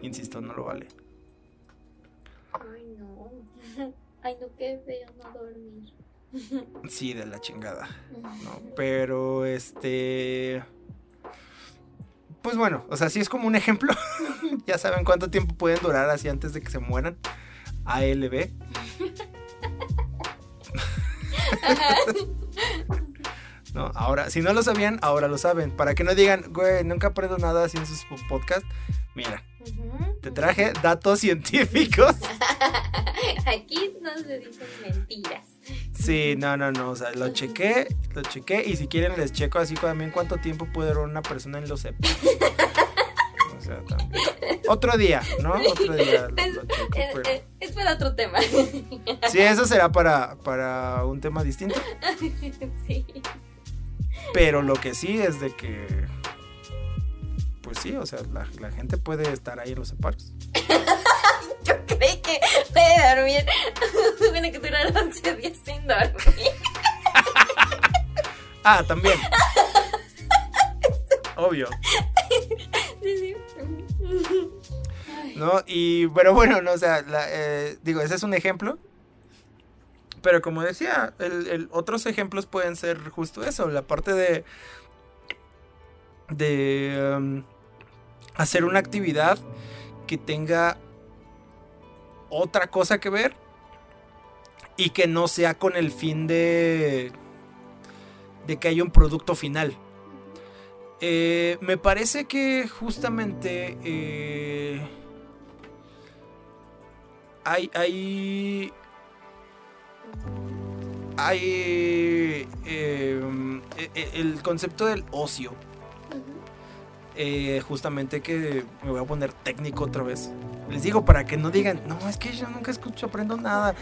A: insisto, no lo vale.
B: Ay, no. Ay, no, qué feo no dormir.
A: Sí, de la chingada. No, pero este. Pues bueno, o sea, sí es como un ejemplo. ya saben cuánto tiempo pueden durar así antes de que se mueran. ALB. no, ahora, si no lo sabían, ahora lo saben. Para que no digan, güey, nunca aprendo nada así en sus podcasts. Mira, te traje datos científicos.
B: Aquí no se dicen mentiras.
A: Sí, no, no, no, o sea, lo chequé, lo chequé y si quieren les checo así también cuánto tiempo puede durar una persona en los EPI. O sea, también. Otro día, ¿no? Otro día.
B: es, para otro tema.
A: Sí, eso será para, para un tema distinto. Sí. Pero lo que sí es de que, pues sí, o sea, la, la gente puede estar ahí en los separos.
B: Yo creí que puede dormir. Tiene que durar 11 días sin dormir.
A: ah, también. Obvio. ¿No? Y, pero bueno, no, o sea, eh, digo, ese es un ejemplo. Pero como decía, el, otros ejemplos pueden ser justo eso, la parte de. de. Um, hacer una actividad que tenga otra cosa que ver y que no sea con el fin de de que haya un producto final. Eh, me parece que justamente eh, hay hay hay eh, el concepto del ocio eh, justamente que me voy a poner técnico otra vez. Les digo para que no digan, no, es que yo nunca escucho, aprendo nada.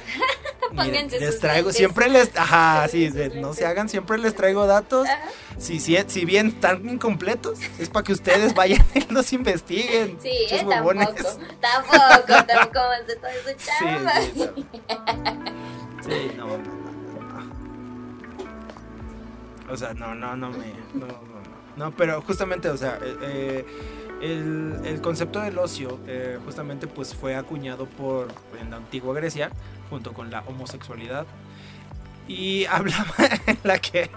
A: les traigo, siempre les, ajá, sí, no se hagan, siempre les traigo datos. Si, si, si, bien están incompletos, es para que ustedes vayan y los investiguen.
B: Sí, eh, tampoco, tampoco, tampoco, todo eso
A: Sí, sí, no, no, no, no. O sea, no, no, no me, no no, pero justamente, o sea, eh, eh, el, concepto del ocio eh, justamente pues fue acuñado por en la antigua Grecia junto con la homosexualidad. Y hablaba en la que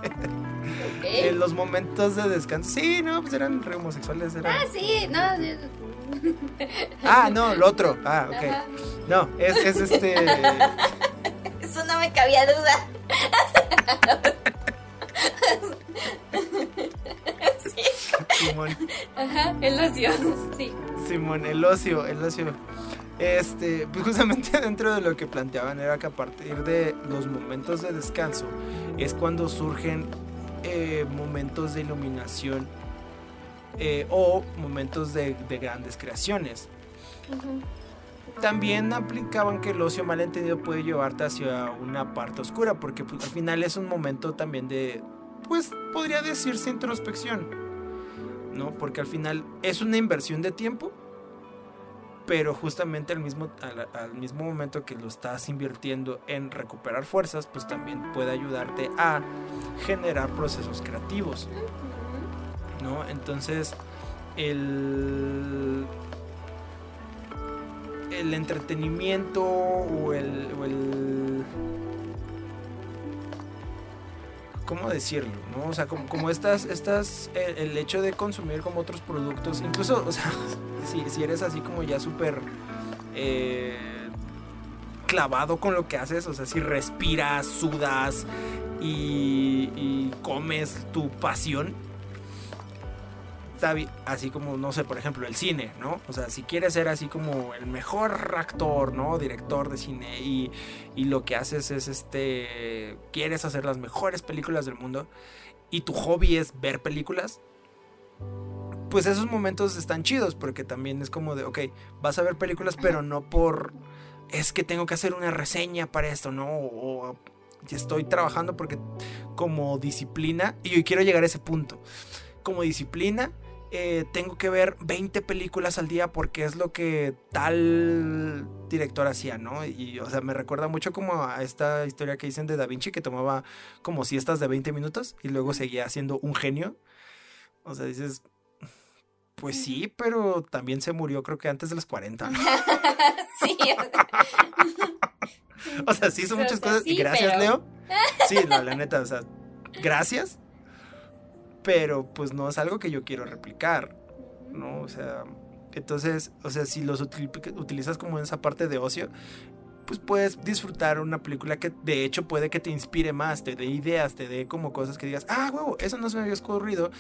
A: en los momentos de descanso sí no pues eran re homosexuales
B: ah sí no
A: ah no lo otro ah ok. No es, es este
B: eso no me cabía duda
A: Simón.
B: Ajá, el ocio, sí.
A: Simón, el ocio, el ocio. Este, pues justamente dentro de lo que planteaban era que a partir de los momentos de descanso es cuando surgen eh, momentos de iluminación eh, o momentos de, grandes creaciones. También aplicaban que el ocio malentendido puede llevarte hacia una parte oscura, porque pues, al final es un momento también de, pues podría decirse introspección. ¿no? Porque al final es una inversión de tiempo, pero justamente al mismo, al, mismo momento que lo estás invirtiendo en recuperar fuerzas, pues también puede ayudarte a generar procesos creativos, ¿no? Entonces, el, el entretenimiento o el ¿cómo decirlo? ¿no? O sea, como, como estas, estas, el, hecho de consumir como otros productos, incluso, o sea, si, eres así como ya súper eh, clavado con lo que haces, o sea, si respiras, sudas y comes tu pasión, así como, no sé, por ejemplo, el cine, ¿no? O sea, si quieres ser así como el mejor actor, ¿no? Director de cine y, y lo que haces es, este, quieres hacer las mejores películas del mundo y tu hobby es ver películas, pues esos momentos están chidos porque también es como de, ok, vas a ver películas, pero no por, es que tengo que hacer una reseña para esto, ¿no? O, estoy trabajando porque como disciplina, y yo quiero llegar a ese punto, como disciplina, eh, tengo que ver 20 películas al día porque es lo que tal director hacía, ¿no? Y, o sea, me recuerda mucho como a esta historia que dicen de Da Vinci que tomaba como siestas de 20 minutos y luego seguía siendo un genio. O sea, dices, pues sí, pero también se murió creo que antes de los 40. sí. o sea, sí, son muchas cosas. y gracias, Leo. Sí, la neta, o sea, gracias pero pues no es algo que yo quiero replicar, ¿no? O sea, entonces, o sea, si los utilizas como en esa parte de ocio, pues puedes disfrutar una película que de hecho puede que te inspire más, te dé ideas, te dé como cosas que digas, ah, huevo, eso no se me había ocurrido.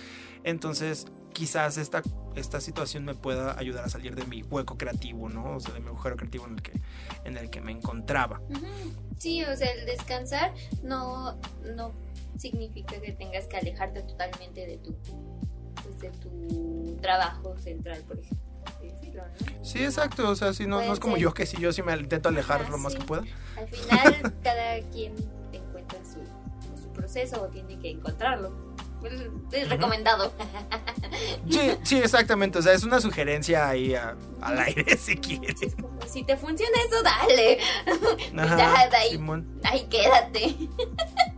A: Entonces, quizás esta, esta situación me pueda ayudar a salir de mi hueco creativo, ¿no? O sea, de mi agujero creativo en el que, en el que me encontraba.
B: Sí, o sea, el descansar no, no significa que tengas que alejarte totalmente de tu, pues, de tu trabajo central, por ejemplo.
A: Sí, exacto, o sea, si no, no es como yo que si yo sí me intento alejar lo más que pueda.
B: Al final cada quien encuentra su, su proceso o tiene que encontrarlo. Es recomendado.
A: Sí, sí, exactamente. O sea, es una sugerencia ahí al aire si quieres.
B: si te funciona eso, dale. ya, de ahí, ahí quédate.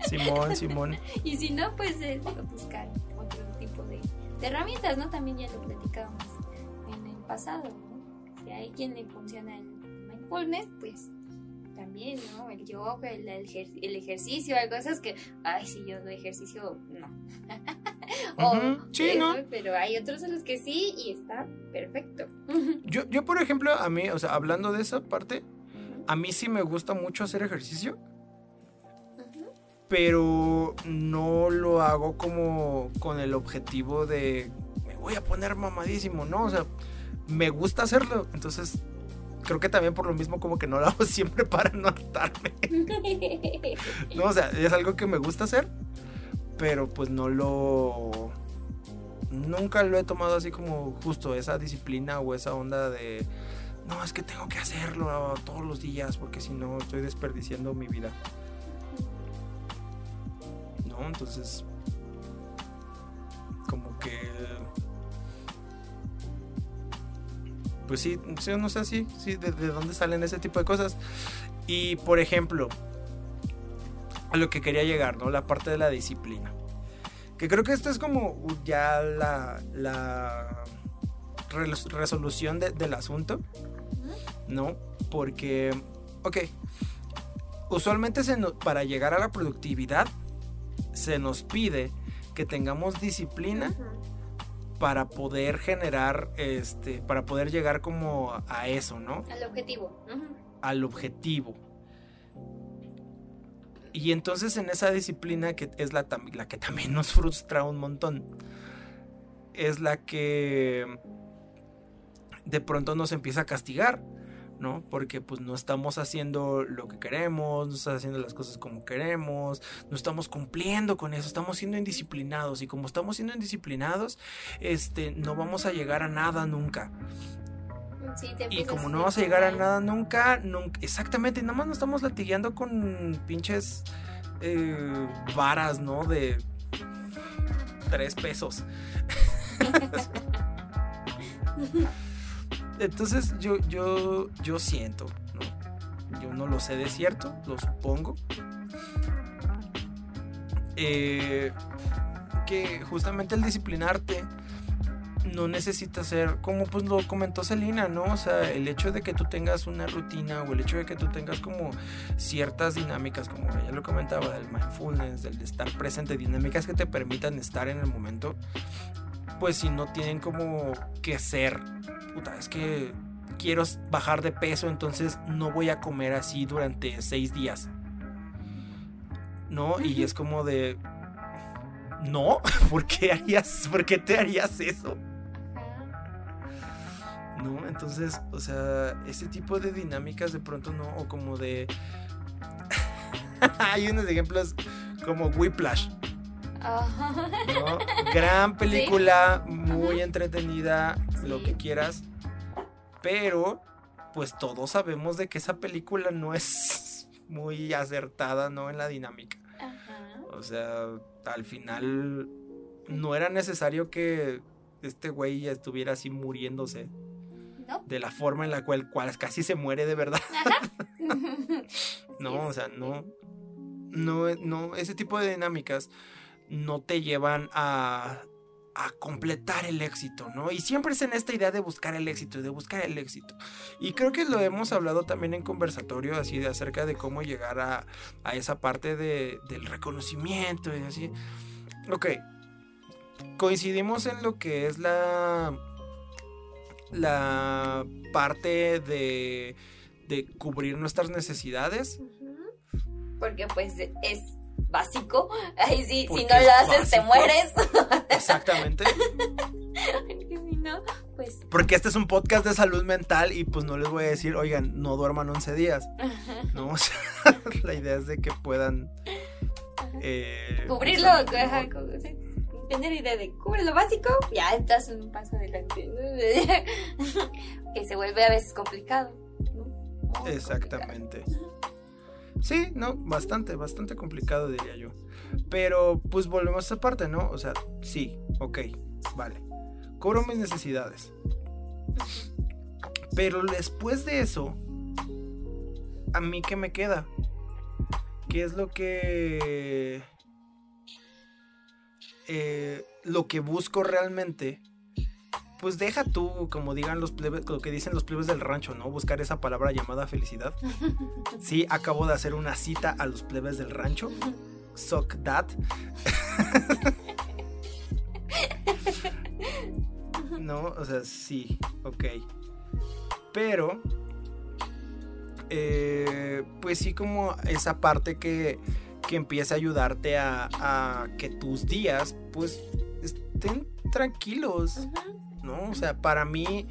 A: Simón, Simón.
B: Y si no, pues eh, buscar otro tipo de, herramientas, ¿no? También ya lo platicábamos pasado, ¿no? Si hay quien le funciona el mindfulness, pues también, ¿no? El yoga, el, el, ejercicio, hay cosas que, ay, si yo doy ejercicio, no.
A: sí, ¿no?
B: Pero hay otros en los que sí y está perfecto.
A: yo, yo, por ejemplo, a mí, o sea, hablando de esa parte, a mí sí me gusta mucho hacer ejercicio. Pero no lo hago como con el objetivo de me voy a poner mamadísimo, ¿no? O sea, me gusta hacerlo. Entonces, creo que también por lo mismo como que no lo hago siempre para no hartarme. no, o sea, es algo que me gusta hacer, pero pues no lo... Nunca lo he tomado así como justo esa disciplina o esa onda de... No, es que tengo que hacerlo todos los días porque si no estoy desperdiciando mi vida. No, entonces... Como que pues sí, no sé, sí, sí, de, dónde salen ese tipo de cosas. Y por ejemplo, a lo que quería llegar, ¿no? La parte de la disciplina. Que creo que esto es como ya la, resolución del asunto, ¿no? Porque, ok, usualmente para llegar a la productividad se nos pide que tengamos disciplina para poder generar, este, para poder llegar como a eso, ¿no?
B: Al objetivo.
A: Al objetivo. Y entonces en esa disciplina que es la, la que también nos frustra un montón, es la que de pronto nos empieza a castigar. ¿No? Porque pues no estamos haciendo lo que queremos, no estamos haciendo las cosas como queremos, no estamos cumpliendo con eso, estamos siendo indisciplinados y como estamos siendo indisciplinados, este, no vamos a llegar a nada nunca. y como no vamos a llegar a nada nunca, nunca exactamente, nada más nos estamos latigueando con pinches eh, varas, ¿no? De tres pesos. Entonces yo, yo, yo siento, ¿no? Yo no lo sé de cierto, lo supongo. Eh, que justamente el disciplinarte no necesita ser, como pues lo comentó Celina, ¿no? O sea, el hecho de que tú tengas una rutina o el hecho de que tú tengas como ciertas dinámicas, como ella lo comentaba, del mindfulness, del de estar presente, dinámicas que te permitan estar en el momento, pues si no tienen como que ser puta, es que quiero bajar de peso, entonces no voy a comer así durante seis días. ¿No? Y es como de... No, ¿por qué, harías, ¿por qué te harías eso? ¿No? Entonces, o sea, ese tipo de dinámicas de pronto no, o como de... Hay unos ejemplos como Whiplash. Gran película, muy entretenida, lo que quieras. Pero, pues todos sabemos de que esa película no es muy acertada, ¿no? En la dinámica. O sea, al final no era necesario que este güey estuviera así muriéndose. De la forma en la cual, cual casi se muere de verdad. no, o sea, no, no, no, ese tipo de dinámicas no te llevan a, a completar el éxito, ¿no? Y siempre es en esta idea de buscar el éxito, de buscar el éxito. Y creo que lo hemos hablado también en conversatorio, así de acerca de cómo llegar a, a esa parte de, del reconocimiento y así. Ok, coincidimos en lo que es la, la parte de, de cubrir nuestras necesidades.
B: Porque pues es básico. Ahí sí, si no lo haces, te mueres.
A: Exactamente.
B: pues...
A: Porque este es un podcast de salud mental y pues no les voy a decir, oigan, no duerman 11 días. No, o sea, la idea es de que puedan...
B: Eh, Cubrirlo, tener idea de cubre lo básico, ya estás un paso adelante. que se vuelve a veces complicado.
A: Exactamente. Sí, no, bastante, bastante complicado diría yo. Pero pues volvemos a esa parte, ¿no? O sea, sí, ok, vale. Cobro mis necesidades. Pero después de eso, ¿a mí qué me queda? ¿Qué es lo que... Eh, lo que busco realmente pues deja tú, como digan los plebes, lo que dicen los plebes del rancho, ¿no? Buscar esa palabra llamada felicidad. Sí, acabo de hacer una cita a los plebes del rancho. Suck that. no, o sea, sí, ok. Pero, eh, pues sí, como esa parte que, que empieza a ayudarte a, que tus días, pues, estén tranquilos. ¿No? O sea, para mí,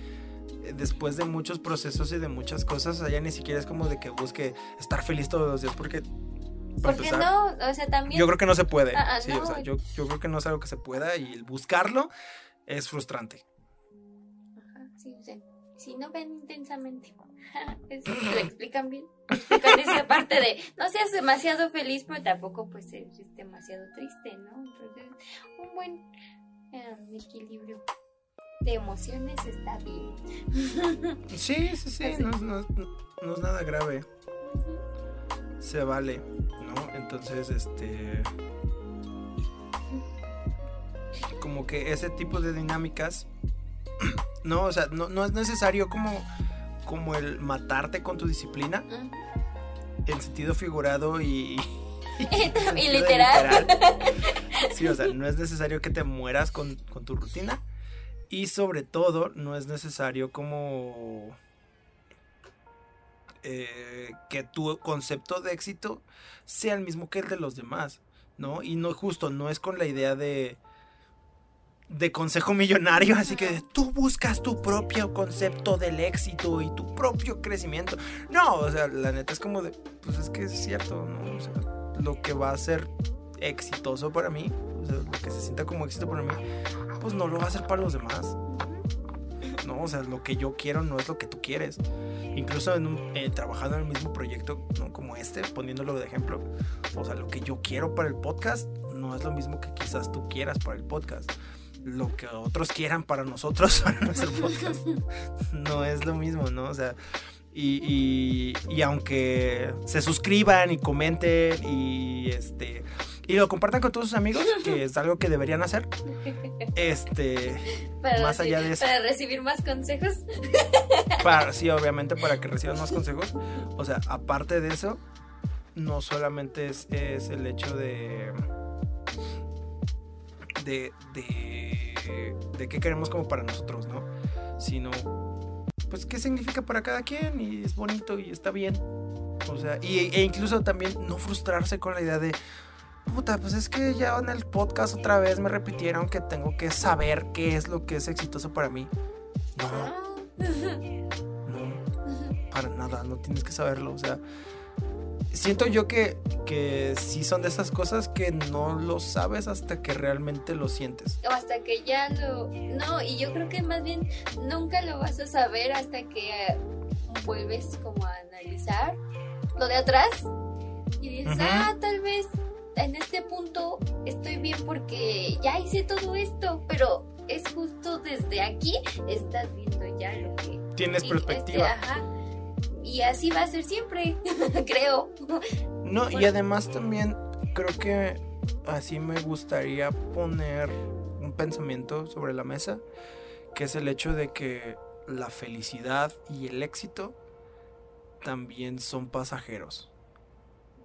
A: eh, después de muchos procesos y de muchas cosas, allá ni siquiera es como de que busque estar feliz todos los días, porque...
B: Porque no, o sea, también...
A: Yo creo que no se puede. Ah, ah, sí, o sea, yo, creo que no es algo que se pueda y el buscarlo es frustrante.
B: Ajá, sí, o sea, si no ven intensamente, lo explican bien. Explican esa parte de no seas demasiado feliz, pero tampoco pues eres demasiado triste, ¿no? Entonces, un buen eh, equilibrio de emociones está bien.
A: Sí, sí, sí, no, es nada grave. Se vale, ¿no? Entonces, este... Como que ese tipo de dinámicas, no, o sea, no, es necesario como, como el matarte con tu disciplina, en sentido figurado y...
B: y, literal.
A: Sí, o sea, no es necesario que te mueras con, con tu rutina, y sobre todo, no es necesario como eh, que tu concepto de éxito sea el mismo que el de los demás, ¿no? Y no justo, no es con la idea de de consejo millonario, así que tú buscas tu propio concepto del éxito y tu propio crecimiento. No, o sea, la neta es como de, pues es que es cierto, ¿no? O sea, lo que va a ser exitoso para mí, o sea, lo que se sienta como éxito para mí, pues no lo va a hacer para los demás. No, o sea, lo que yo quiero no es lo que tú quieres. Incluso en eh, trabajando en el mismo proyecto, ¿no? como este, poniéndolo de ejemplo, o sea, lo que yo quiero para el podcast no es lo mismo que quizás tú quieras para el podcast. Lo que otros quieran para nosotros, para nuestro podcast, no es lo mismo, ¿no? O sea, y, y, aunque se suscriban y comenten y este y lo compartan con todos sus amigos, que es algo que deberían hacer. Este, más allá de eso.
B: Para recibir más consejos.
A: Para, sí, obviamente para que reciban más consejos. O sea, aparte de eso, no solamente es, es el hecho de, de, de, de qué queremos como para nosotros, ¿no? Sino, pues, qué significa para cada quien y es bonito y está bien. O sea, y, e incluso también no frustrarse con la idea de, puta, pues es que ya en el podcast otra vez me repitieron que tengo que saber qué es lo que es exitoso para mí. No. No. Para nada, no tienes que saberlo. O sea, siento yo que, que sí son de esas cosas que no lo sabes hasta que realmente lo sientes.
B: O hasta que ya lo... No, y yo creo que más bien nunca lo vas a saber hasta que vuelves como a analizar lo de atrás y dices, ah, tal vez en este punto estoy bien porque ya hice todo esto, pero es justo desde aquí estás viendo ya lo que...
A: Tienes perspectiva.
B: Y así va a ser siempre, creo.
A: No, y además también creo que así me gustaría poner un pensamiento sobre la mesa, que es el hecho de que la felicidad y el éxito también son pasajeros.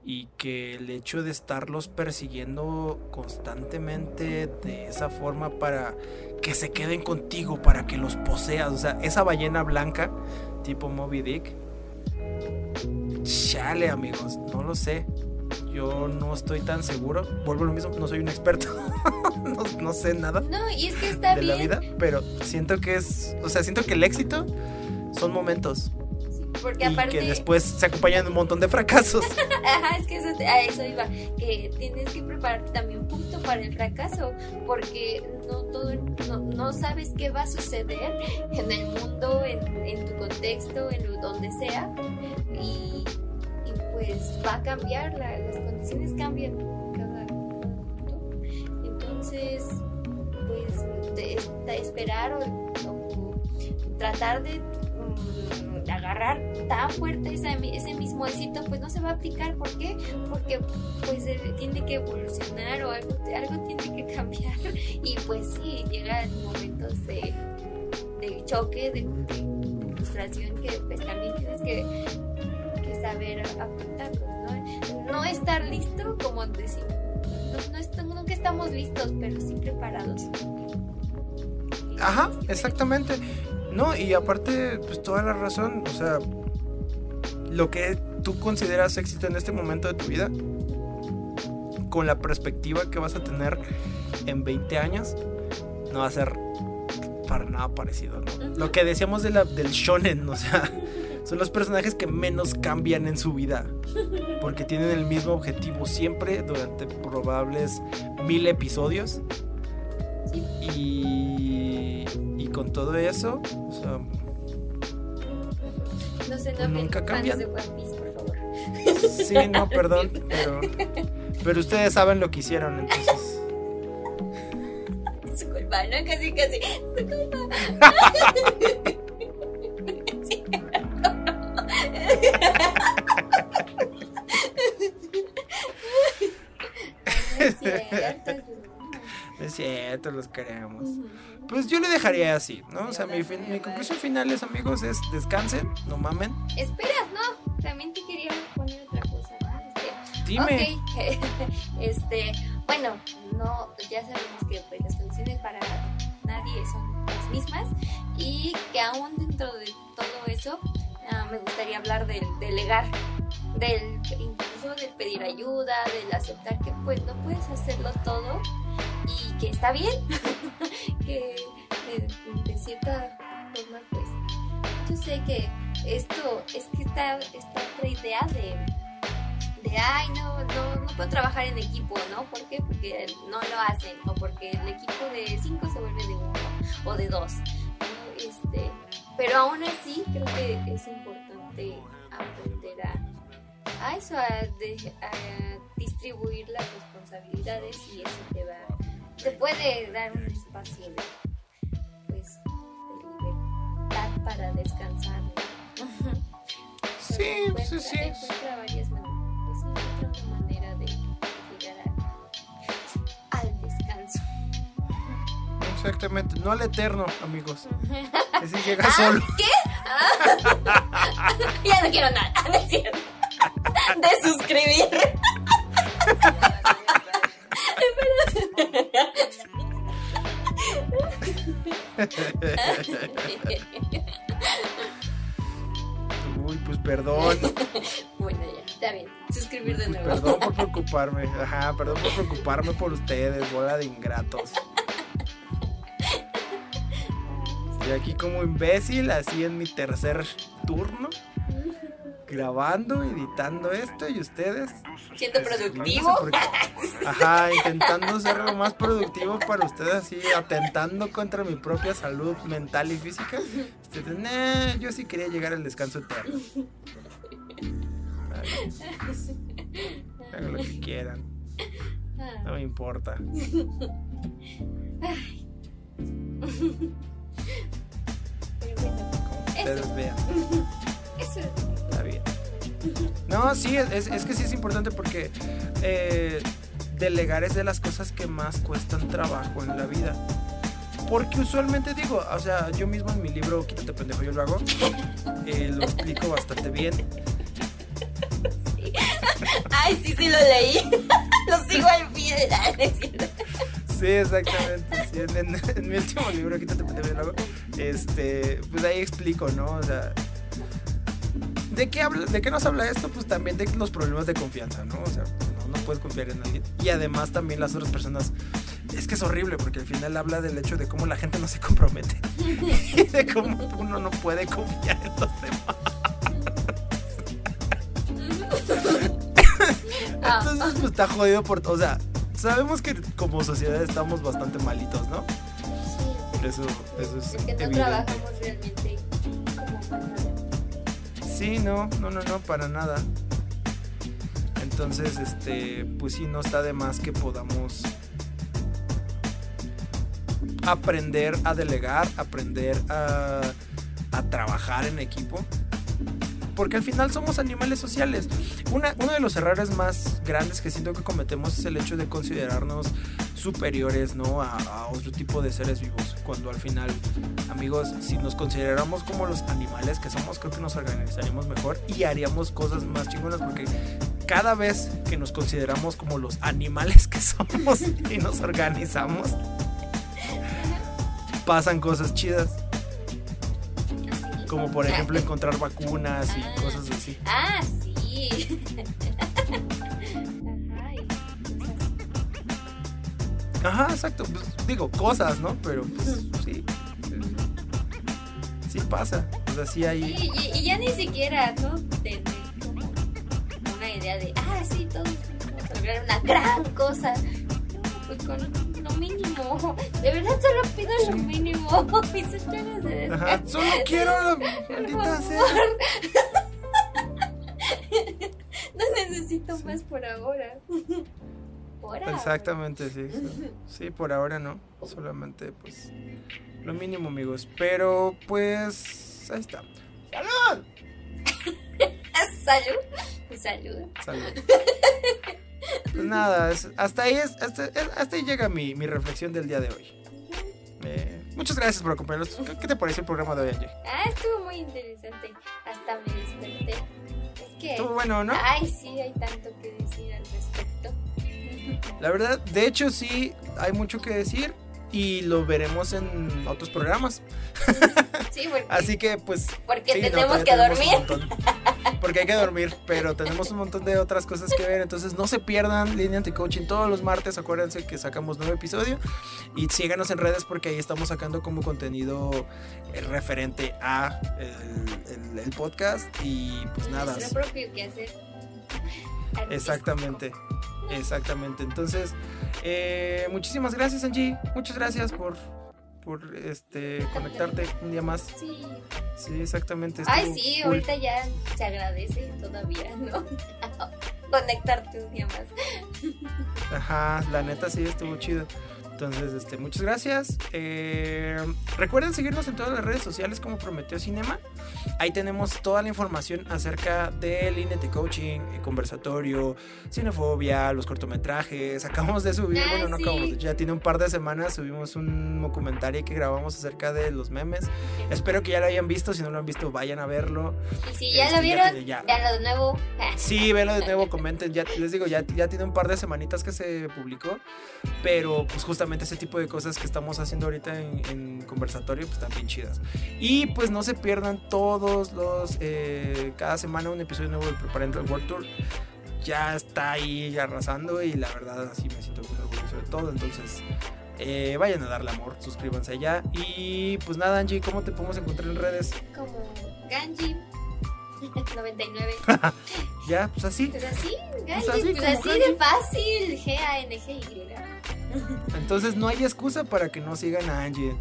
A: Y que el hecho de estarlos persiguiendo constantemente de esa forma para que se queden contigo, para que los poseas, o sea, esa ballena blanca tipo Moby Dick, Chale, amigos, no lo sé. Yo no estoy tan seguro. Vuelvo a lo mismo, no soy un experto. no, sé nada.
B: No, y es que está
A: de la vida, pero siento que es, o sea, siento que el éxito son momentos.
B: Porque aparte...
A: que después se acompañan de un montón de fracasos.
B: Ajá, es que eso, a eso iba, que tienes que prepararte también justo para el fracaso, porque no todo, no, sabes qué va a suceder en el mundo, en, en tu contexto, en donde sea, y, pues va a cambiar, las condiciones cambian cada momento. Entonces, pues de, esperar o, tratar de agarrar tan fuerte ese, ese mismo éxito, pues no se va a aplicar. ¿Por qué? Porque pues tiene que evolucionar o algo, algo tiene que cambiar. Y pues sí, llegan momentos de, de choque, de, frustración que pues también tienes que saber afrontarlos, ¿no? No estar listo, como decir, no, no, nunca estamos listos, pero sí preparados.
A: Ajá, exactamente. No, y aparte, pues toda la razón, o sea, lo que tú consideras éxito en este momento de tu vida, con la perspectiva que vas a tener en 20 años, no va a ser para nada parecido, ¿no? Lo que decíamos de la, del shonen, o sea, son los personajes que menos cambian en su vida. Porque tienen el mismo objetivo siempre durante probables mil episodios. Y, y con todo eso, o sea,
B: no se pues nunca cambian. De One Piece, por favor.
A: Sí, no, perdón, pero, pero ustedes saben lo que hicieron, entonces.
B: Es su culpa, ¿no? Casi, casi. Su culpa.
A: los queremos. Pues yo le dejaría así, ¿no? O sea, mi, mi conclusión final es, amigos, es descansen, no mamen.
B: Esperas, ¿no? También te quería poner otra cosa.
A: Dime.
B: este, bueno, no, ya sabemos que pues, las condiciones para nadie son las mismas y que aún dentro de todo eso Ah, me gustaría hablar del delegar, del incluso del pedir ayuda, del aceptar que pues no puedes hacerlo todo y que está bien, que de, cierta forma pues yo sé que esto es que está esta otra idea de de ay no, no, no puedo trabajar en equipo, ¿no? ¿Por qué? Porque no lo hacen o porque el equipo de cinco se vuelve de uno o de dos. Este, pero aún así creo que es importante aprender a, a eso, a, distribuir las responsabilidades y eso te va, te puede dar un espacio de, pues, de libertad para descansar.
A: Sí, sí, sí.
B: varias maneras, pues, una manera de llegar al descanso.
A: Exactamente, no al eterno, amigos. Ese llega ¿Ah? solo.
B: ¿Qué? Ah. ya no quiero nada. De suscribir.
A: Uy, pues perdón.
B: Bueno, ya, está bien. Suscribir de
A: pues
B: nuevo.
A: Perdón por preocuparme. Ajá, perdón por preocuparme por ustedes, bola de ingratos. Y aquí como imbécil, así en mi tercer turno. Grabando, editando esto y ustedes.
B: Siendo productivo.
A: ajá, intentando ser lo más productivo para ustedes, así, atentando contra mi propia salud mental y física. Ustedes, yo sí quería llegar al descanso eterno. hagan lo que quieran. No me importa. ustedes vean. Eso. Está bien. No, sí, es, es, que sí es importante porque eh, delegar es de las cosas que más cuestan trabajo en la vida. Porque usualmente digo, o sea, yo mismo en mi libro, Quítate pendejo, yo lo hago, eh, lo explico bastante bien.
B: Ay, sí, sí lo leí. lo sigo al pie de la
A: Sí, exactamente. Sí, en, mi último libro, Quítate pendejo, yo lo hago, este, pues ahí explico, ¿no? O sea, ¿de qué, habla, ¿de qué nos habla esto? Pues también de los problemas de confianza, ¿no? O sea, no, puedes confiar en alguien. Y además también las otras personas. Es que es horrible porque al final habla del hecho de cómo la gente no se compromete. y de cómo uno no puede confiar en los demás. Entonces, pues está jodido por. O sea, sabemos que como sociedad estamos bastante malitos, ¿no? Sí. Eso, eso es.
B: Porque no trabajamos realmente
A: Sí, no, no, no, no, para nada. Entonces, este, pues sí, no está de más que podamos aprender a delegar, aprender a, a trabajar en equipo porque al final somos animales sociales. uno de los errores más grandes que siento que cometemos es el hecho de considerarnos superiores ¿no? A, otro tipo de seres vivos. Cuando al final, amigos, si nos consideramos como los animales que somos, creo que nos organizaríamos mejor y haríamos cosas más chingonas porque cada vez que nos consideramos como los animales que somos y nos organizamos, pasan cosas chidas. Como por ejemplo encontrar vacunas y ah. cosas así.
B: Ah, sí.
A: Ajá, exacto. Pues, digo, cosas, ¿no? Pero pues sí. Sí pasa. O sea, sí hay.
B: y, ya ni siquiera, ¿no? Tener como una idea de, ah, sí, todos a lograr una gran cosa. pues con mínimo. De verdad solo pido lo mínimo. Mis de
A: Ajá, solo quiero la maldita sea.
B: No necesito más por ahora. Por ahora.
A: Exactamente, sí. Sí, por ahora no. Solamente, pues, lo mínimo, amigos. Pero, pues, ahí está. ¡Salud!
B: Salud. Salud. Salud.
A: Pues nada, hasta, ahí es, hasta, ahí llega mi, reflexión del día de hoy. Eh, muchas gracias por acompañarnos. ¿Qué, te pareció el programa de hoy, Angie?
B: Ah, estuvo muy interesante. Hasta me desperté. Es que.
A: Estuvo bueno, ¿no?
B: Ay, sí, hay tanto que decir al respecto.
A: La verdad, de hecho, sí, hay mucho que decir y lo veremos en otros programas.
B: Sí, porque,
A: Así que pues...
B: Porque tenemos que dormir.
A: Porque hay que dormir, pero tenemos un montón de otras cosas que ver. Entonces no se pierdan Línea Anti-Coaching todos los martes. Acuérdense que sacamos nuevo episodio. Y síganos en redes porque ahí estamos sacando como contenido eh, referente a el, podcast. Y pues nada.
B: propio que hacer.
A: Exactamente. Exactamente. Entonces, eh, muchísimas gracias, Angie. Muchas gracias por, por este conectarte un día más.
B: Sí.
A: Sí, exactamente.
B: Ay, sí, ahorita ya se agradece todavía, ¿no? Conectarte un día más.
A: Ajá, la neta sí estuvo chido. Entonces, este, muchas gracias. Eh, recuerden seguirnos en todas las redes sociales como Prometeo Cinema. Ahí tenemos toda la información acerca del Inete Coaching, el conversatorio, cinefobia, los cortometrajes. Acabamos de subir, ah, bueno, no acabamos, ya tiene un par de semanas subimos un documentario que grabamos acerca de los memes. Espero que ya lo hayan visto. Si no lo han visto, vayan a verlo.
B: Y si ya lo este, vieron, ya, de nuevo.
A: Sí, véanlo de nuevo, comenten. Ya les digo, ya, ya tiene un par de semanitas que se publicó. Pero pues justamente ese tipo de cosas que estamos haciendo ahorita en, conversatorio, pues están bien chidas. Y pues no se pierdan todos los, eh, cada semana un episodio nuevo del Preparando el World Tour. Ya está ahí arrasando y la verdad así me siento muy orgulloso de todo. Entonces, eh, vayan a darle amor, suscríbanse allá. Y pues nada, Angie, ¿cómo te podemos encontrar en redes?
B: Como Ganji. 99.
A: ya, pues así.
B: Pues así, pues así, pues así de fácil. G-A-N-G-Y.
A: Entonces no hay excusa para que no sigan a Angie.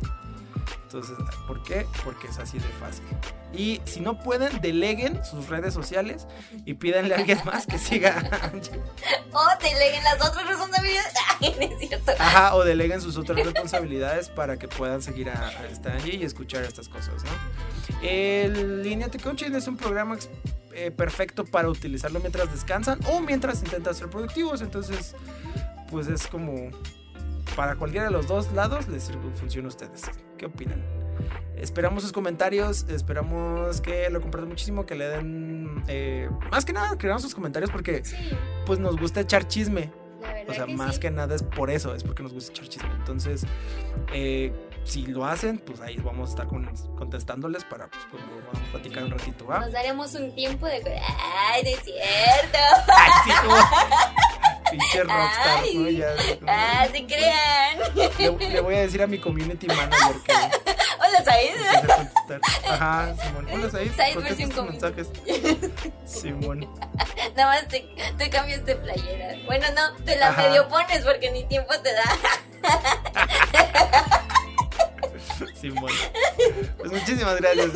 A: Entonces, ¿por qué? Porque es así de fácil. Y si no pueden, deleguen sus redes sociales y pídanle a alguien más que siga a Angie.
B: O deleguen las otras responsabilidades. es cierto.
A: Ajá, o deleguen sus otras responsabilidades para que puedan seguir a, esta Angie y escuchar estas cosas, ¿no? El Lineate Coaching es un programa eh, perfecto para utilizarlo mientras descansan o mientras intentan ser productivos. Entonces, pues es como para cualquiera de los dos lados les funciona a ustedes. ¿Qué opinan? Esperamos sus comentarios, esperamos que lo compartan muchísimo, que le den... Eh, más que nada, queremos sus comentarios porque pues nos gusta echar chisme. O sea, más que nada es por eso, es porque nos gusta echar chisme. Entonces, eh, si lo hacen, pues ahí vamos a estar contestándoles para pues, pues, vamos a platicar un ratito,
B: ¿va? Nos daremos un tiempo de... ¡Ay, de cierto!
A: Pinche rockstar, ¿no? Ya,
B: ah, sí crean.
A: Le, voy a decir a mi community manager que.
B: Hola, Said.
A: Ajá, Simón. Hola, Said.
B: Said versión
A: mensajes? Simón.
B: Nada más te, te cambias de playera. Bueno, no, te la medio pones porque ni tiempo te da.
A: Simón. Pues muchísimas gracias,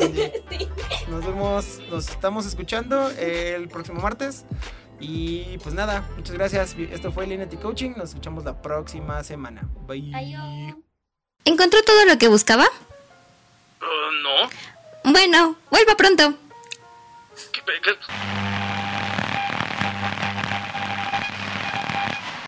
A: Sí. Nos vemos, nos estamos escuchando el próximo martes. Y pues nada, muchas gracias. Esto fue Linety Coaching. Nos escuchamos la próxima semana. Bye.
B: ¿Encontró todo lo que buscaba?
A: Uh, no.
B: Bueno, vuelva pronto.
A: ¿Qué,